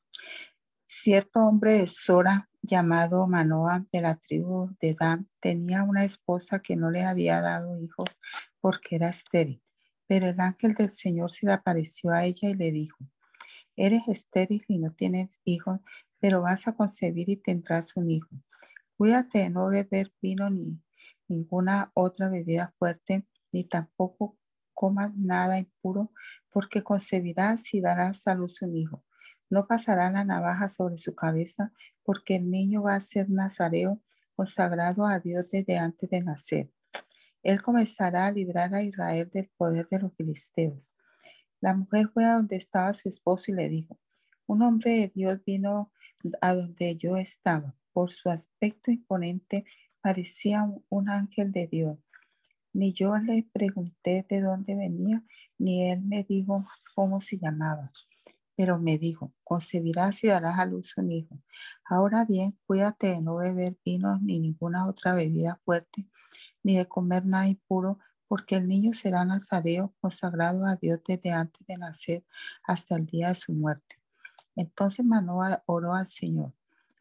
Cierto hombre de Sora, llamado Manoah de la tribu de Dan, tenía una esposa que no le había dado hijos porque era estéril. Pero el ángel del Señor se le apareció a ella y le dijo, eres estéril y no tienes hijos, pero vas a concebir y tendrás un hijo. Cuídate de no beber vino ni ninguna otra bebida fuerte, ni tampoco comas nada impuro, porque concebirás y darás a luz un hijo. No pasará la navaja sobre su cabeza, porque el niño va a ser nazareo, consagrado a Dios desde antes de nacer. Él comenzará a librar a Israel del poder de los filisteos. La mujer fue a donde estaba su esposo y le dijo, un hombre de Dios vino a donde yo estaba. Por su aspecto imponente parecía un ángel de Dios. Ni yo le pregunté de dónde venía, ni él me dijo cómo se llamaba. Pero me dijo, concebirás y darás a luz un hijo. Ahora bien, cuídate de no beber vino ni ninguna otra bebida fuerte, ni de comer nada impuro, porque el niño será nazareo, consagrado a Dios desde antes de nacer hasta el día de su muerte. Entonces Manoa oró al Señor.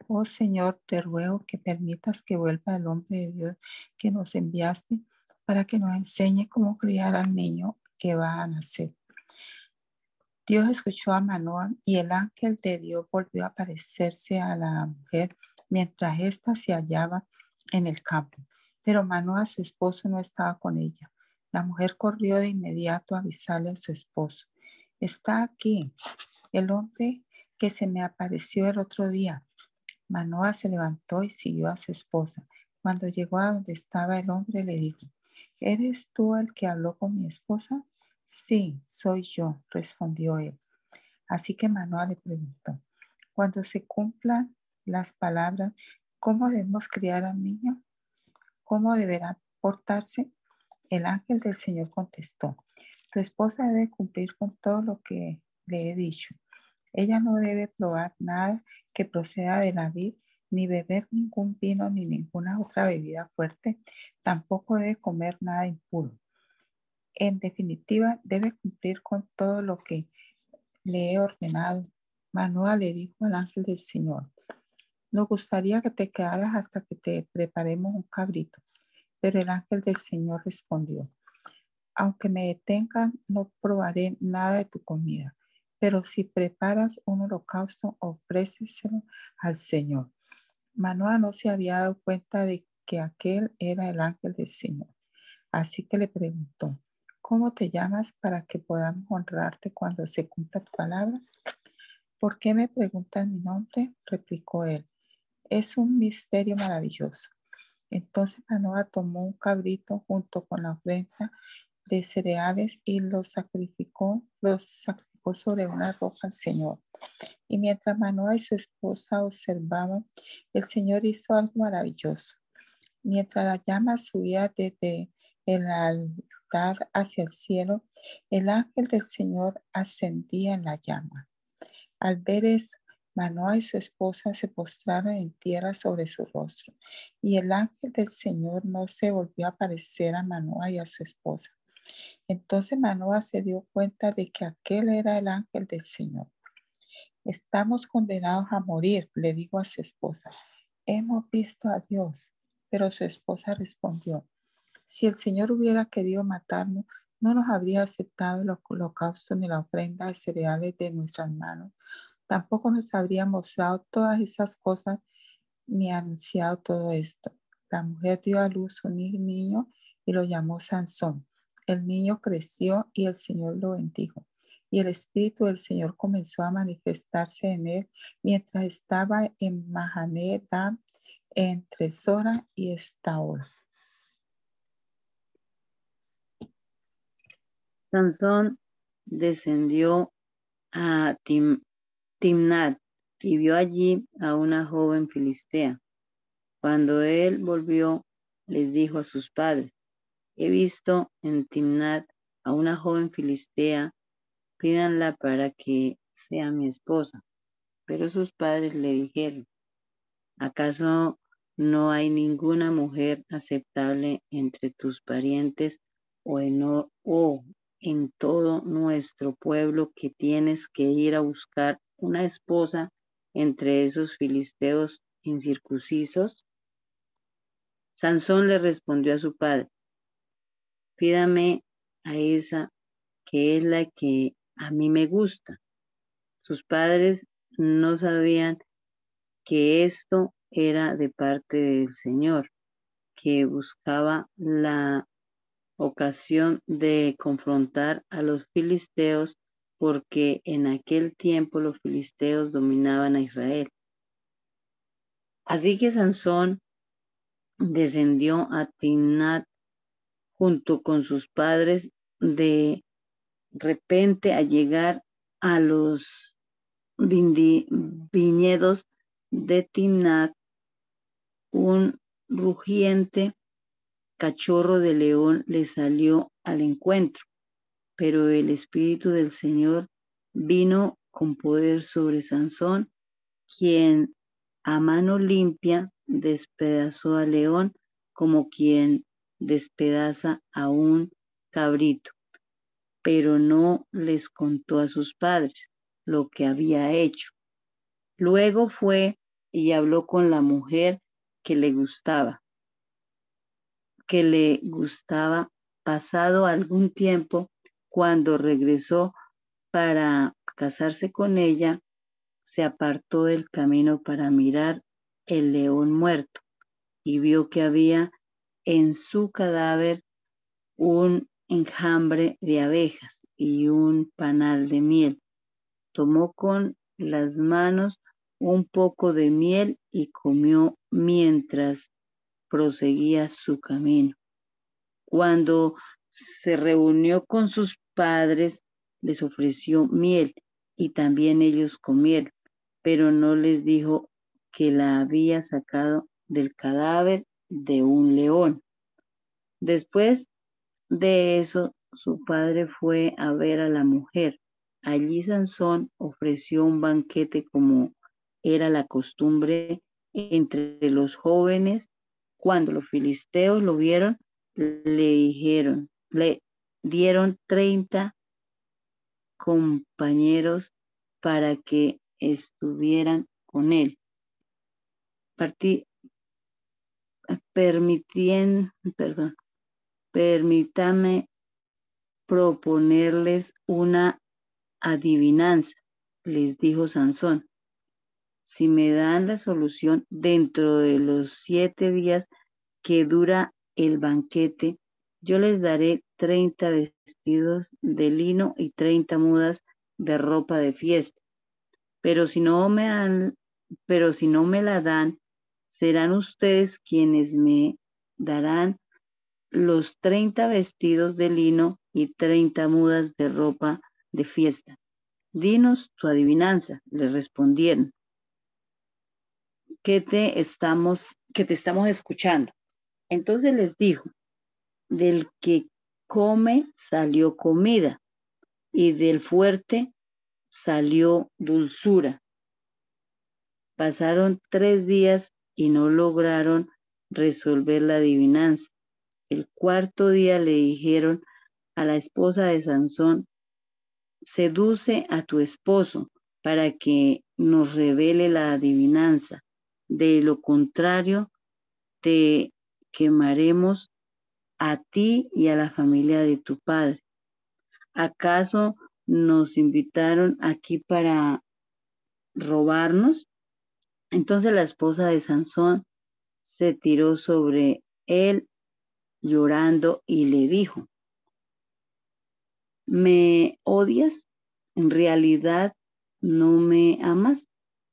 Oh Señor, te ruego que permitas que vuelva el hombre de Dios que nos enviaste para que nos enseñe cómo criar al niño que va a nacer. Dios escuchó a Manoa y el ángel de Dios volvió a aparecerse a la mujer mientras ésta se hallaba en el campo. Pero Manoa, su esposo, no estaba con ella. La mujer corrió de inmediato a avisarle a su esposo. Está aquí el hombre que se me apareció el otro día. Manoa se levantó y siguió a su esposa. Cuando llegó a donde estaba el hombre, le dijo, ¿eres tú el que habló con mi esposa? Sí, soy yo, respondió él. Así que Manoa le preguntó, cuando se cumplan las palabras, ¿cómo debemos criar al niño? ¿Cómo deberá portarse? El ángel del Señor contestó, tu esposa debe cumplir con todo lo que le he dicho. Ella no debe probar nada que proceda de la vid ni beber ningún vino ni ninguna otra bebida fuerte, tampoco debe comer nada impuro. En definitiva, debe cumplir con todo lo que le he ordenado. Manuel le dijo al ángel del Señor, nos gustaría que te quedaras hasta que te preparemos un cabrito. Pero el ángel del Señor respondió, aunque me detengan, no probaré nada de tu comida. Pero si preparas un holocausto, ofréceselo al Señor. Manoa no se había dado cuenta de que aquel era el ángel del Señor. Así que le preguntó, ¿cómo te llamas para que podamos honrarte cuando se cumpla tu palabra? ¿Por qué me preguntas mi nombre? replicó él. Es un misterio maravilloso. Entonces Manoa tomó un cabrito junto con la ofrenda de cereales y los sacrificó, los sacrificó sobre una roca al Señor. Y mientras Manoa y su esposa observaban, el Señor hizo algo maravilloso. Mientras la llama subía desde el altar hacia el cielo, el ángel del Señor ascendía en la llama. Al ver eso, Manoa y su esposa se postraron en tierra sobre su rostro, y el ángel del Señor no se volvió a aparecer a Manoa y a su esposa. Entonces Manoa se dio cuenta de que aquel era el ángel del Señor. Estamos condenados a morir, le dijo a su esposa. Hemos visto a Dios. Pero su esposa respondió, si el Señor hubiera querido matarnos, no nos habría aceptado el holocausto ni la ofrenda de cereales de nuestras manos. Tampoco nos habría mostrado todas esas cosas ni anunciado todo esto. La mujer dio a luz un niño y lo llamó Sansón. El niño creció y el Señor lo bendijo y el Espíritu del Señor comenzó a manifestarse en él mientras estaba en Mahaneda entre Sora y Estaol. Sansón descendió a Timnat y vio allí a una joven filistea. Cuando él volvió, les dijo a sus padres, he visto en Timnat a una joven filistea pídanla para que sea mi esposa. Pero sus padres le dijeron, ¿acaso no hay ninguna mujer aceptable entre tus parientes o en, o en todo nuestro pueblo que tienes que ir a buscar una esposa entre esos filisteos incircuncisos? Sansón le respondió a su padre, pídame a esa que es la que a mí me gusta. Sus padres no sabían que esto era de parte del Señor, que buscaba la ocasión de confrontar a los filisteos porque en aquel tiempo los filisteos dominaban a Israel. Así que Sansón descendió a Timnat junto con sus padres de repente a llegar a los viñedos de Timnat, un rugiente cachorro de león le salió al encuentro, pero el Espíritu del Señor vino con poder sobre Sansón, quien a mano limpia despedazó al león como quien despedaza a un cabrito, pero no les contó a sus padres lo que había hecho. Luego fue y habló con la mujer que le gustaba, que le gustaba pasado algún tiempo, cuando regresó para casarse con ella, se apartó del camino para mirar el león muerto y vio que había en su cadáver un enjambre de abejas y un panal de miel. Tomó con las manos un poco de miel y comió mientras proseguía su camino. Cuando se reunió con sus padres, les ofreció miel y también ellos comieron, pero no les dijo que la había sacado del cadáver de un león. Después de eso, su padre fue a ver a la mujer. Allí Sansón ofreció un banquete como era la costumbre entre los jóvenes. Cuando los filisteos lo vieron, le dijeron, le dieron 30 compañeros para que estuvieran con él. Partí, permitien, perdón, permítame proponerles una adivinanza, les dijo Sansón si me dan la solución dentro de los siete días que dura el banquete, yo les daré 30 vestidos de lino y 30 mudas de ropa de fiesta. Pero si no me han, pero si no me la dan, serán ustedes quienes me darán los 30 vestidos de lino y 30 mudas de ropa de fiesta. Dinos tu adivinanza, le respondieron que te estamos, que te estamos escuchando. Entonces les dijo, del que come salió comida y del fuerte salió dulzura. Pasaron tres días y no lograron resolver la adivinanza. El cuarto día le dijeron a la esposa de Sansón, seduce a tu esposo para que nos revele la adivinanza. De lo contrario, te quemaremos a ti y a la familia de tu padre. ¿Acaso nos invitaron aquí para robarnos? Entonces la esposa de Sansón se tiró sobre él llorando y le dijo, ¿me odias? En realidad no me amas.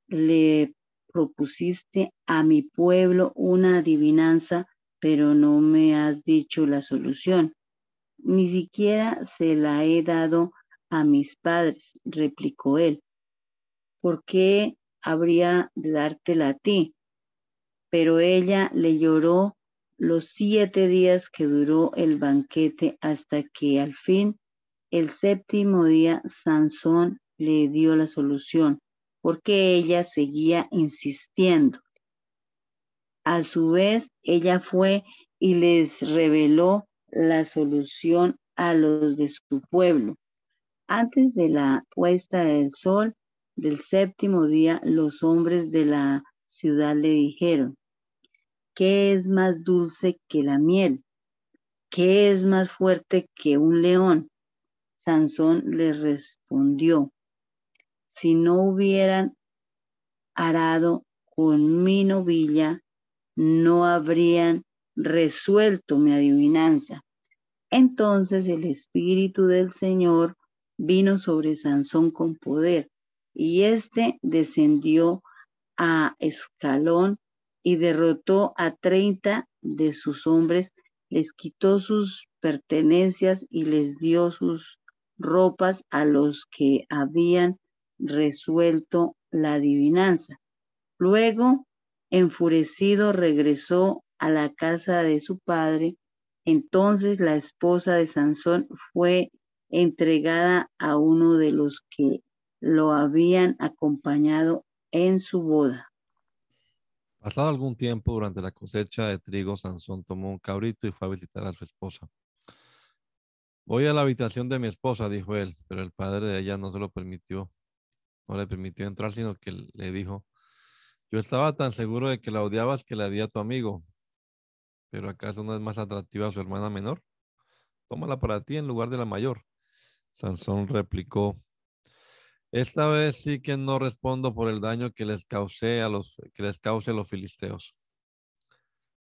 Le propusiste a mi pueblo una adivinanza, pero no me has dicho la solución. Ni siquiera se la he dado a mis padres, replicó él. ¿Por qué habría de dártela a ti? Pero ella le lloró los siete días que duró el banquete hasta que al fin, el séptimo día, Sansón le dio la solución porque ella seguía insistiendo. A su vez, ella fue y les reveló la solución a los de su pueblo. Antes de la puesta del sol del séptimo día, los hombres de la ciudad le dijeron, ¿qué es más dulce que la miel? ¿Qué es más fuerte que un león? Sansón les respondió, si no hubieran arado con mi novilla, no habrían resuelto mi adivinanza. Entonces el Espíritu del Señor vino sobre Sansón con poder, y éste descendió a escalón y derrotó a treinta de sus hombres, les quitó sus pertenencias y les dio sus ropas a los que habían resuelto la adivinanza. Luego, enfurecido, regresó a la casa de su padre. Entonces la esposa de Sansón fue entregada a uno de los que lo habían acompañado en su boda. Pasado algún tiempo durante la cosecha de trigo, Sansón tomó un cabrito y fue a visitar a su esposa. Voy a la habitación de mi esposa, dijo él, pero el padre de ella no se lo permitió, no le permitió entrar, sino que le dijo, yo estaba tan seguro de que la odiabas que la di a tu amigo, pero ¿acaso no es más atractiva su hermana menor? Tómala para ti en lugar de la mayor. Sansón replicó, esta vez sí que no respondo por el daño que les causé a los que les cause a los filisteos.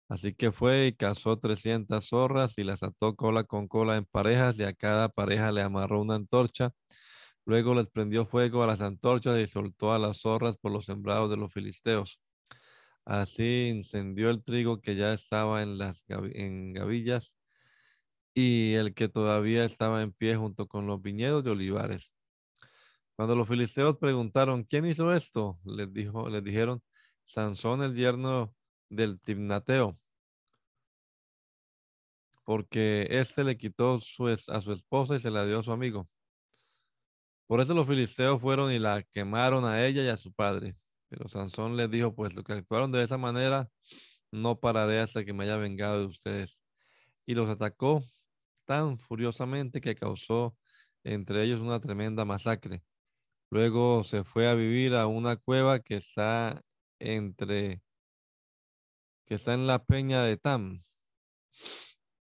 Así que fue y cazó trescientas zorras y las ató cola con cola en parejas y a cada pareja le amarró una antorcha. Luego les prendió fuego a las antorchas y soltó a las zorras por los sembrados de los filisteos. Así incendió el trigo que ya estaba en las en gavillas y el que todavía estaba en pie junto con los viñedos de olivares. Cuando los filisteos preguntaron, ¿quién hizo esto? Les, dijo, les dijeron, Sansón, el yerno del Timnateo, porque éste le quitó a su esposa y se la dio a su amigo. Por eso los filisteos fueron y la quemaron a ella y a su padre. Pero Sansón les dijo, pues lo que actuaron de esa manera, no pararé hasta que me haya vengado de ustedes. Y los atacó tan furiosamente que causó entre ellos una tremenda masacre. Luego se fue a vivir a una cueva que está entre, que está en la peña de Tam.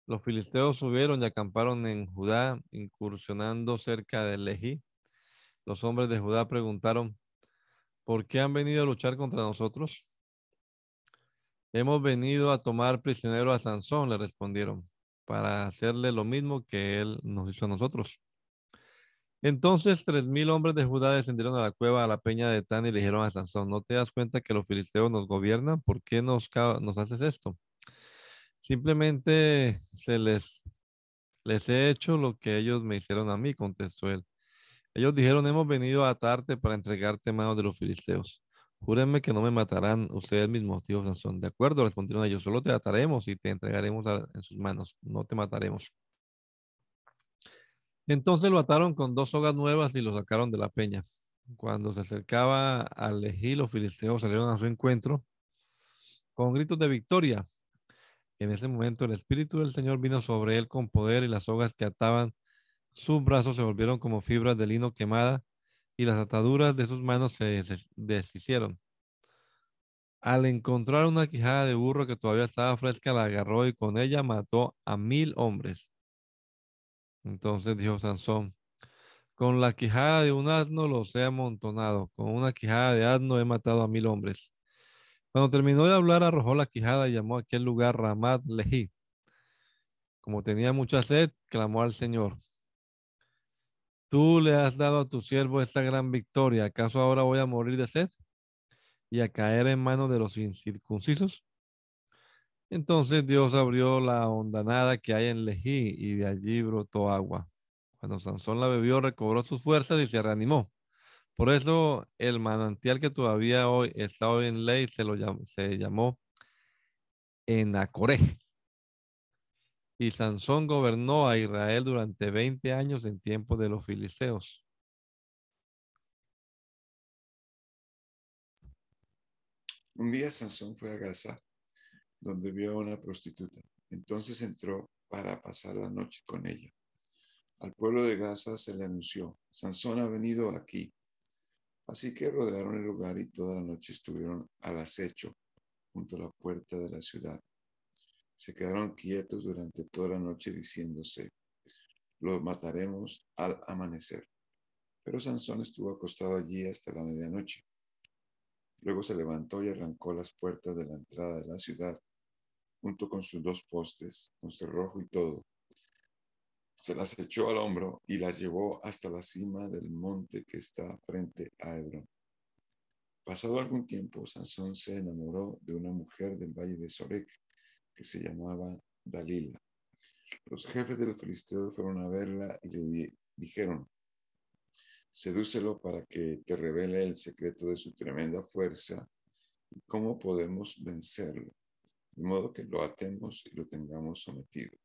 Los filisteos subieron y acamparon en Judá, incursionando cerca de Lehi. Los hombres de Judá preguntaron, ¿por qué han venido a luchar contra nosotros? Hemos venido a tomar prisionero a Sansón, le respondieron, para hacerle lo mismo que él nos hizo a nosotros. Entonces tres mil hombres de Judá descendieron a la cueva, a la peña de Tan y le dijeron a Sansón, ¿no te das cuenta que los filisteos nos gobiernan? ¿Por qué nos, haces esto? Simplemente se les, les he hecho lo que ellos me hicieron a mí, contestó él. Ellos dijeron, hemos venido a atarte para entregarte en manos de los filisteos. Júrenme que no me matarán ustedes mismos, dijo Sansón. De acuerdo, respondieron ellos, solo te ataremos y te entregaremos en sus manos, no te mataremos. Entonces lo ataron con dos sogas nuevas y lo sacaron de la peña. Cuando se acercaba al Lejí, los filisteos salieron a su encuentro con gritos de victoria. En ese momento el Espíritu del Señor vino sobre él con poder y las sogas que ataban sus brazos se volvieron como fibras de lino quemada y las ataduras de sus manos se deshicieron. Al encontrar una quijada de burro que todavía estaba fresca, la agarró y con ella mató a mil hombres. Entonces dijo Sansón, con la quijada de un asno los he amontonado, con una quijada de asno he matado a mil hombres. Cuando terminó de hablar, arrojó la quijada y llamó a aquel lugar Ramat Lehi. Como tenía mucha sed, clamó al Señor. Tú le has dado a tu siervo esta gran victoria. ¿Acaso ahora voy a morir de sed y a caer en manos de los incircuncisos? Entonces Dios abrió la hondanada que hay en Lejí y de allí brotó agua. Cuando Sansón la bebió, recobró sus fuerzas y se reanimó. Por eso el manantial que todavía hoy está hoy en ley se, lo se llamó Enacoré. Y Sansón gobernó a Israel durante 20 años en tiempo de los filisteos. Un día Sansón fue a Gaza donde vio a una prostituta. Entonces entró para pasar la noche con ella. Al pueblo de Gaza se le anunció, Sansón ha venido aquí. Así que rodearon el lugar y toda la noche estuvieron al acecho junto a la puerta de la ciudad. Se quedaron quietos durante toda la noche diciéndose, los mataremos al amanecer. Pero Sansón estuvo acostado allí hasta la medianoche. Luego se levantó y arrancó las puertas de la entrada de la ciudad junto con sus dos postes, con cerrojo y todo. se las echó al hombro y las llevó hasta la cima del monte que está frente a Hebrón. Pasado algún tiempo, Sansón se enamoró de una mujer del valle de Sorek que se llamaba Dalila. Los jefes de los filisteos fueron a verla y le dijeron, sedúcelo para que te revele el secreto de su tremenda fuerza y cómo podemos vencerlo, de modo que lo atemos y lo tengamos sometido.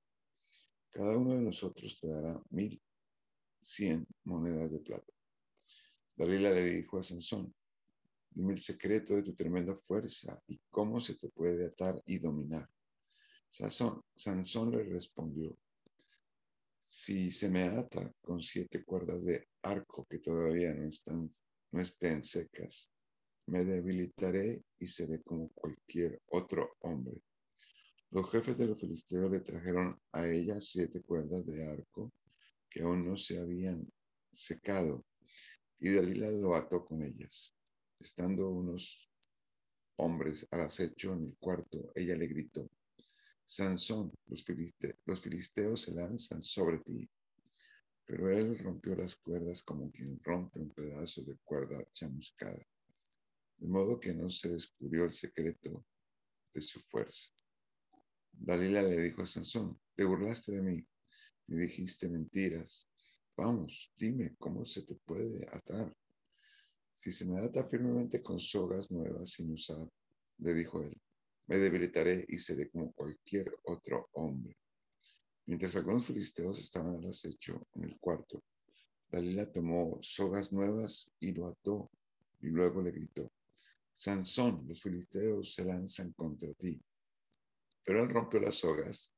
Cada uno de nosotros te dará mil cien monedas de plata. Dalila le dijo a Sansón, dime el secreto de tu tremenda fuerza y cómo se te puede atar y dominar. Sansón, Sansón le respondió, si se me ata con siete cuerdas de arco que todavía no, están, no estén secas, me debilitaré y seré como cualquier otro hombre. Los jefes de los filisteos le trajeron a ella siete cuerdas de arco que aún no se habían secado, y Dalila lo ató con ellas. Estando unos hombres al acecho en el cuarto, ella le gritó, Sansón, los, los filisteos se lanzan sobre ti. Pero él rompió las cuerdas como quien rompe un pedazo de cuerda chamuscada, de modo que no se descubrió el secreto de su fuerza. Dalila le dijo a Sansón, te burlaste de mí, me dijiste mentiras. Vamos, dime cómo se te puede atar. Si se me ata firmemente con sogas nuevas sin usar, le dijo él, me debilitaré y seré como cualquier otro hombre. Mientras algunos filisteos estaban al acecho en el cuarto, Dalila tomó sogas nuevas y lo ató, y luego le gritó, Sansón, los filisteos se lanzan contra ti. Pero él rompió las sogas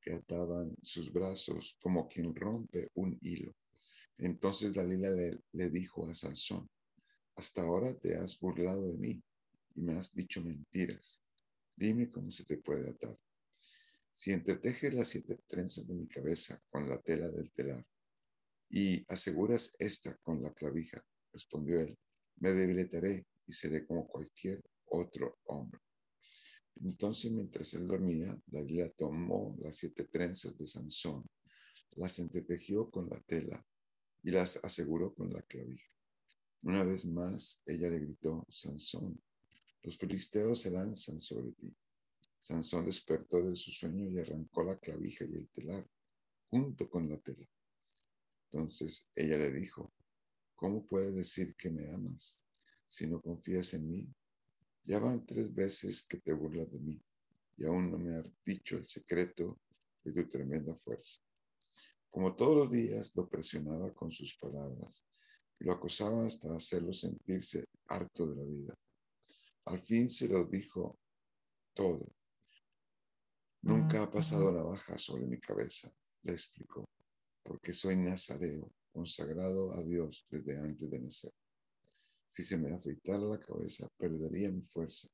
que ataban sus brazos como quien rompe un hilo. Entonces Dalila le, le dijo a Sansón, hasta ahora te has burlado de mí y me has dicho mentiras. Dime cómo se te puede atar. Si entretejes las siete trenzas de mi cabeza con la tela del telar y aseguras esta con la clavija, respondió él, me debilitaré y seré como cualquier otro hombre. Entonces, mientras él dormía, Dalila tomó las siete trenzas de Sansón, las entretejió con la tela y las aseguró con la clavija. Una vez más, ella le gritó, Sansón, los filisteos se lanzan sobre ti. Sansón despertó de su sueño y arrancó la clavija y el telar, junto con la tela. Entonces ella le dijo, ¿cómo puedes decir que me amas si no confías en mí ya van tres veces que te burlas de mí y aún no me has dicho el secreto de tu tremenda fuerza. Como todos los días lo presionaba con sus palabras y lo acosaba hasta hacerlo sentirse harto de la vida. Al fin se lo dijo todo. Nunca ha pasado navaja sobre mi cabeza, le explicó, porque soy nazareo, consagrado a Dios desde antes de nacer. Si se me afeitara la cabeza, perdería mi fuerza.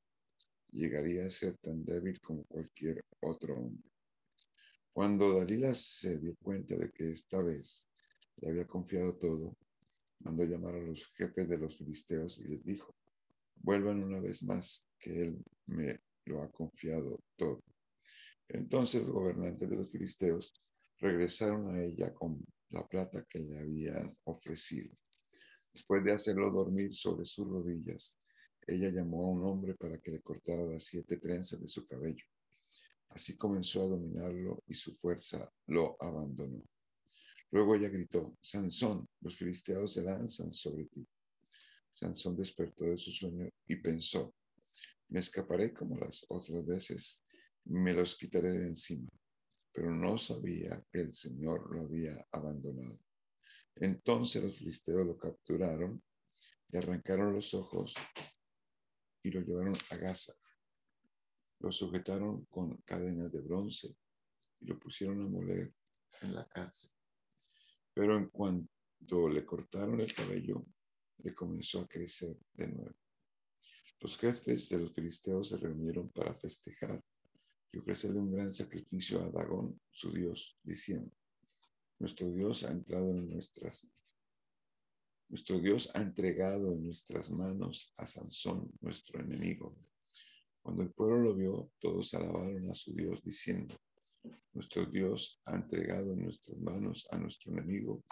Llegaría a ser tan débil como cualquier otro hombre. Cuando Dalila se dio cuenta de que esta vez le había confiado todo, mandó llamar a los jefes de los filisteos y les dijo, vuelvan una vez más, que él me lo ha confiado todo. Entonces los gobernantes de los filisteos regresaron a ella con la plata que le habían ofrecido. Después de hacerlo dormir sobre sus rodillas, ella llamó a un hombre para que le cortara las siete trenzas de su cabello. Así comenzó a dominarlo y su fuerza lo abandonó. Luego ella gritó, Sansón, los filisteos se lanzan sobre ti. Sansón despertó de su sueño y pensó, me escaparé como las otras veces, me los quitaré de encima. Pero no sabía que el Señor lo había abandonado. Entonces los filisteos lo capturaron, le arrancaron los ojos y lo llevaron a Gaza. Lo sujetaron con cadenas de bronce y lo pusieron a moler en la cárcel. Pero en cuanto le cortaron el cabello, le comenzó a crecer de nuevo. Los jefes de los filisteos se reunieron para festejar y ofrecerle un gran sacrificio a Dagón, su dios, diciendo, nuestro Dios ha entrado en nuestras nuestro Dios ha entregado en nuestras manos a Sansón, nuestro enemigo. Cuando el pueblo lo vio, todos alabaron a su Dios diciendo, Nuestro Dios ha entregado en nuestras manos a nuestro enemigo,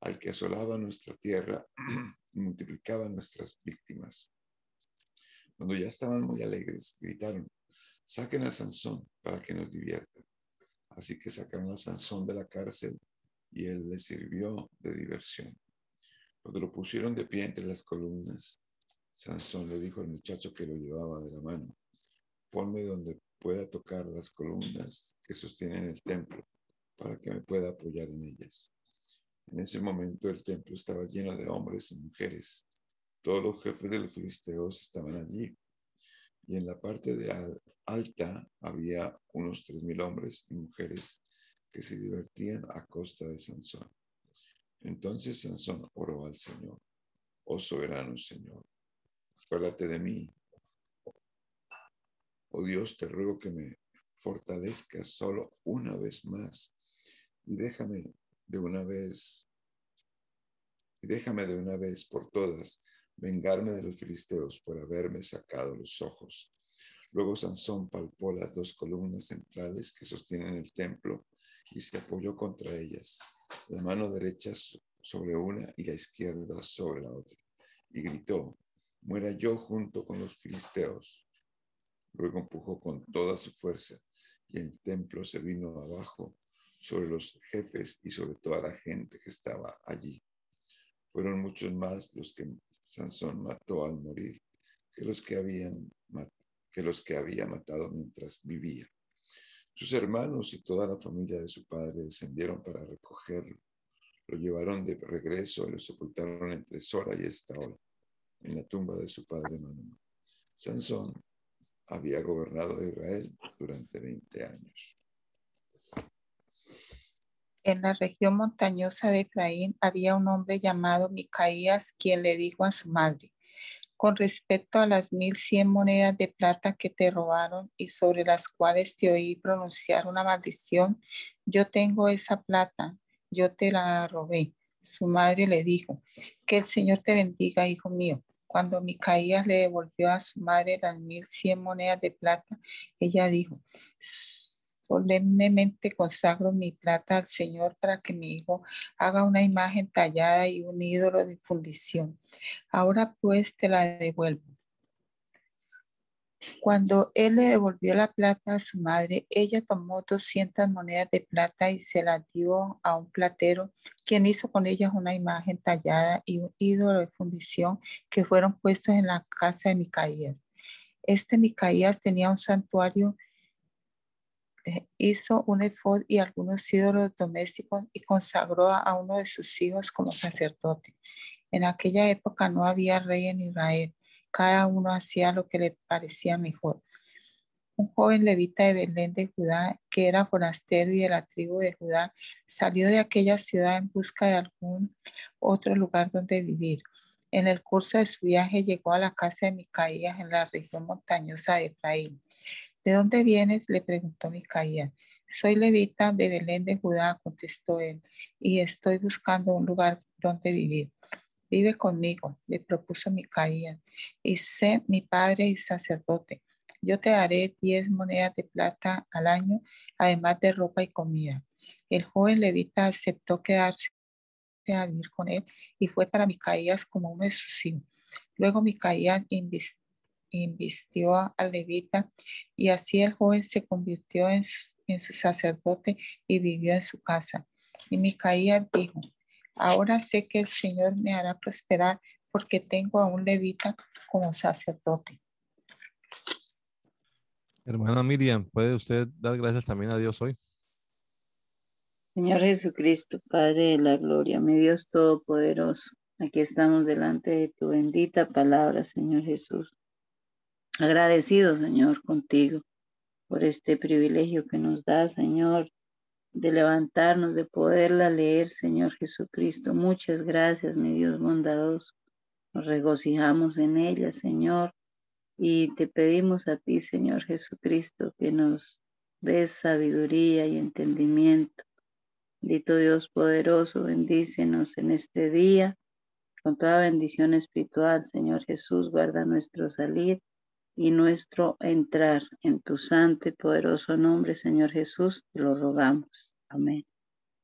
al que asolaba nuestra tierra y multiplicaba nuestras víctimas. Cuando ya estaban muy alegres, gritaron, saquen a Sansón para que nos divierta. Así que sacaron a Sansón de la cárcel y él les sirvió de diversión. Cuando lo pusieron de pie entre las columnas, Sansón le dijo al muchacho que lo llevaba de la mano, ponme donde pueda tocar las columnas que sostienen el templo para que me pueda apoyar en ellas. En ese momento el templo estaba lleno de hombres y mujeres. Todos los jefes de los filisteos estaban allí. Y en la parte de alta había unos tres mil hombres y mujeres que se divertían a costa de Sansón. Entonces Sansón oró al Señor, oh soberano Señor, acuérdate de mí. Oh Dios, te ruego que me fortalezcas solo una vez más y déjame de una vez, y déjame de una vez por todas vengarme de los filisteos por haberme sacado los ojos. Luego Sansón palpó las dos columnas centrales que sostienen el templo y se apoyó contra ellas, la mano derecha sobre una y la izquierda sobre la otra, y gritó, muera yo junto con los filisteos. Luego empujó con toda su fuerza y el templo se vino abajo sobre los jefes y sobre toda la gente que estaba allí. Fueron muchos más los que Sansón mató al morir que los que, habían, que los que había matado mientras vivía. Sus hermanos y toda la familia de su padre descendieron para recogerlo. Lo llevaron de regreso y lo sepultaron entre Sora y Estaola, en la tumba de su padre Manuel. Sansón había gobernado Israel durante 20 años. En la región montañosa de Efraín había un hombre llamado Micaías, quien le dijo a su madre, con respecto a las mil cien monedas de plata que te robaron y sobre las cuales te oí pronunciar una maldición, yo tengo esa plata, yo te la robé. Su madre le dijo, que el Señor te bendiga, hijo mío. Cuando Micaías le devolvió a su madre las mil cien monedas de plata, ella dijo, solemnemente consagro mi plata al Señor para que mi hijo haga una imagen tallada y un ídolo de fundición. Ahora pues te la devuelvo. Cuando él le devolvió la plata a su madre, ella tomó 200 monedas de plata y se las dio a un platero, quien hizo con ellas una imagen tallada y un ídolo de fundición que fueron puestos en la casa de Micaías. Este Micaías tenía un santuario hizo un efod y algunos ídolos domésticos y consagró a uno de sus hijos como sacerdote. En aquella época no había rey en Israel. Cada uno hacía lo que le parecía mejor. Un joven levita de Belén de Judá, que era forastero y de la tribu de Judá, salió de aquella ciudad en busca de algún otro lugar donde vivir. En el curso de su viaje llegó a la casa de Micaías en la región montañosa de Efraín. ¿De dónde vienes? le preguntó Micaías. Soy levita de Belén de Judá, contestó él, y estoy buscando un lugar donde vivir. Vive conmigo, le propuso Micaías, y sé mi padre y sacerdote. Yo te daré diez monedas de plata al año, además de ropa y comida. El joven levita aceptó quedarse a vivir con él y fue para Micaías como uno de sus hijos. Luego Micaías invistió al levita y así el joven se convirtió en su, sacerdote y vivió en su casa. Y Micaías dijo, ahora sé que el Señor me hará prosperar porque tengo a un levita como sacerdote. Hermana Miriam, ¿puede usted dar gracias también a Dios hoy? Señor Jesucristo, Padre de la Gloria, mi Dios Todopoderoso, aquí estamos delante de tu bendita palabra, Señor Jesús. Agradecido, Señor, contigo por este privilegio que nos da, Señor, de levantarnos, de poderla leer, Señor Jesucristo. Muchas gracias, mi Dios bondadoso. Nos regocijamos en ella, Señor, y te pedimos a ti, Señor Jesucristo, que nos des sabiduría y entendimiento. Bendito Dios poderoso, bendícenos en este día con toda bendición espiritual, Señor Jesús, guarda nuestro salir y nuestro entrar en tu santo y poderoso nombre, Señor Jesús, te lo rogamos. Amén.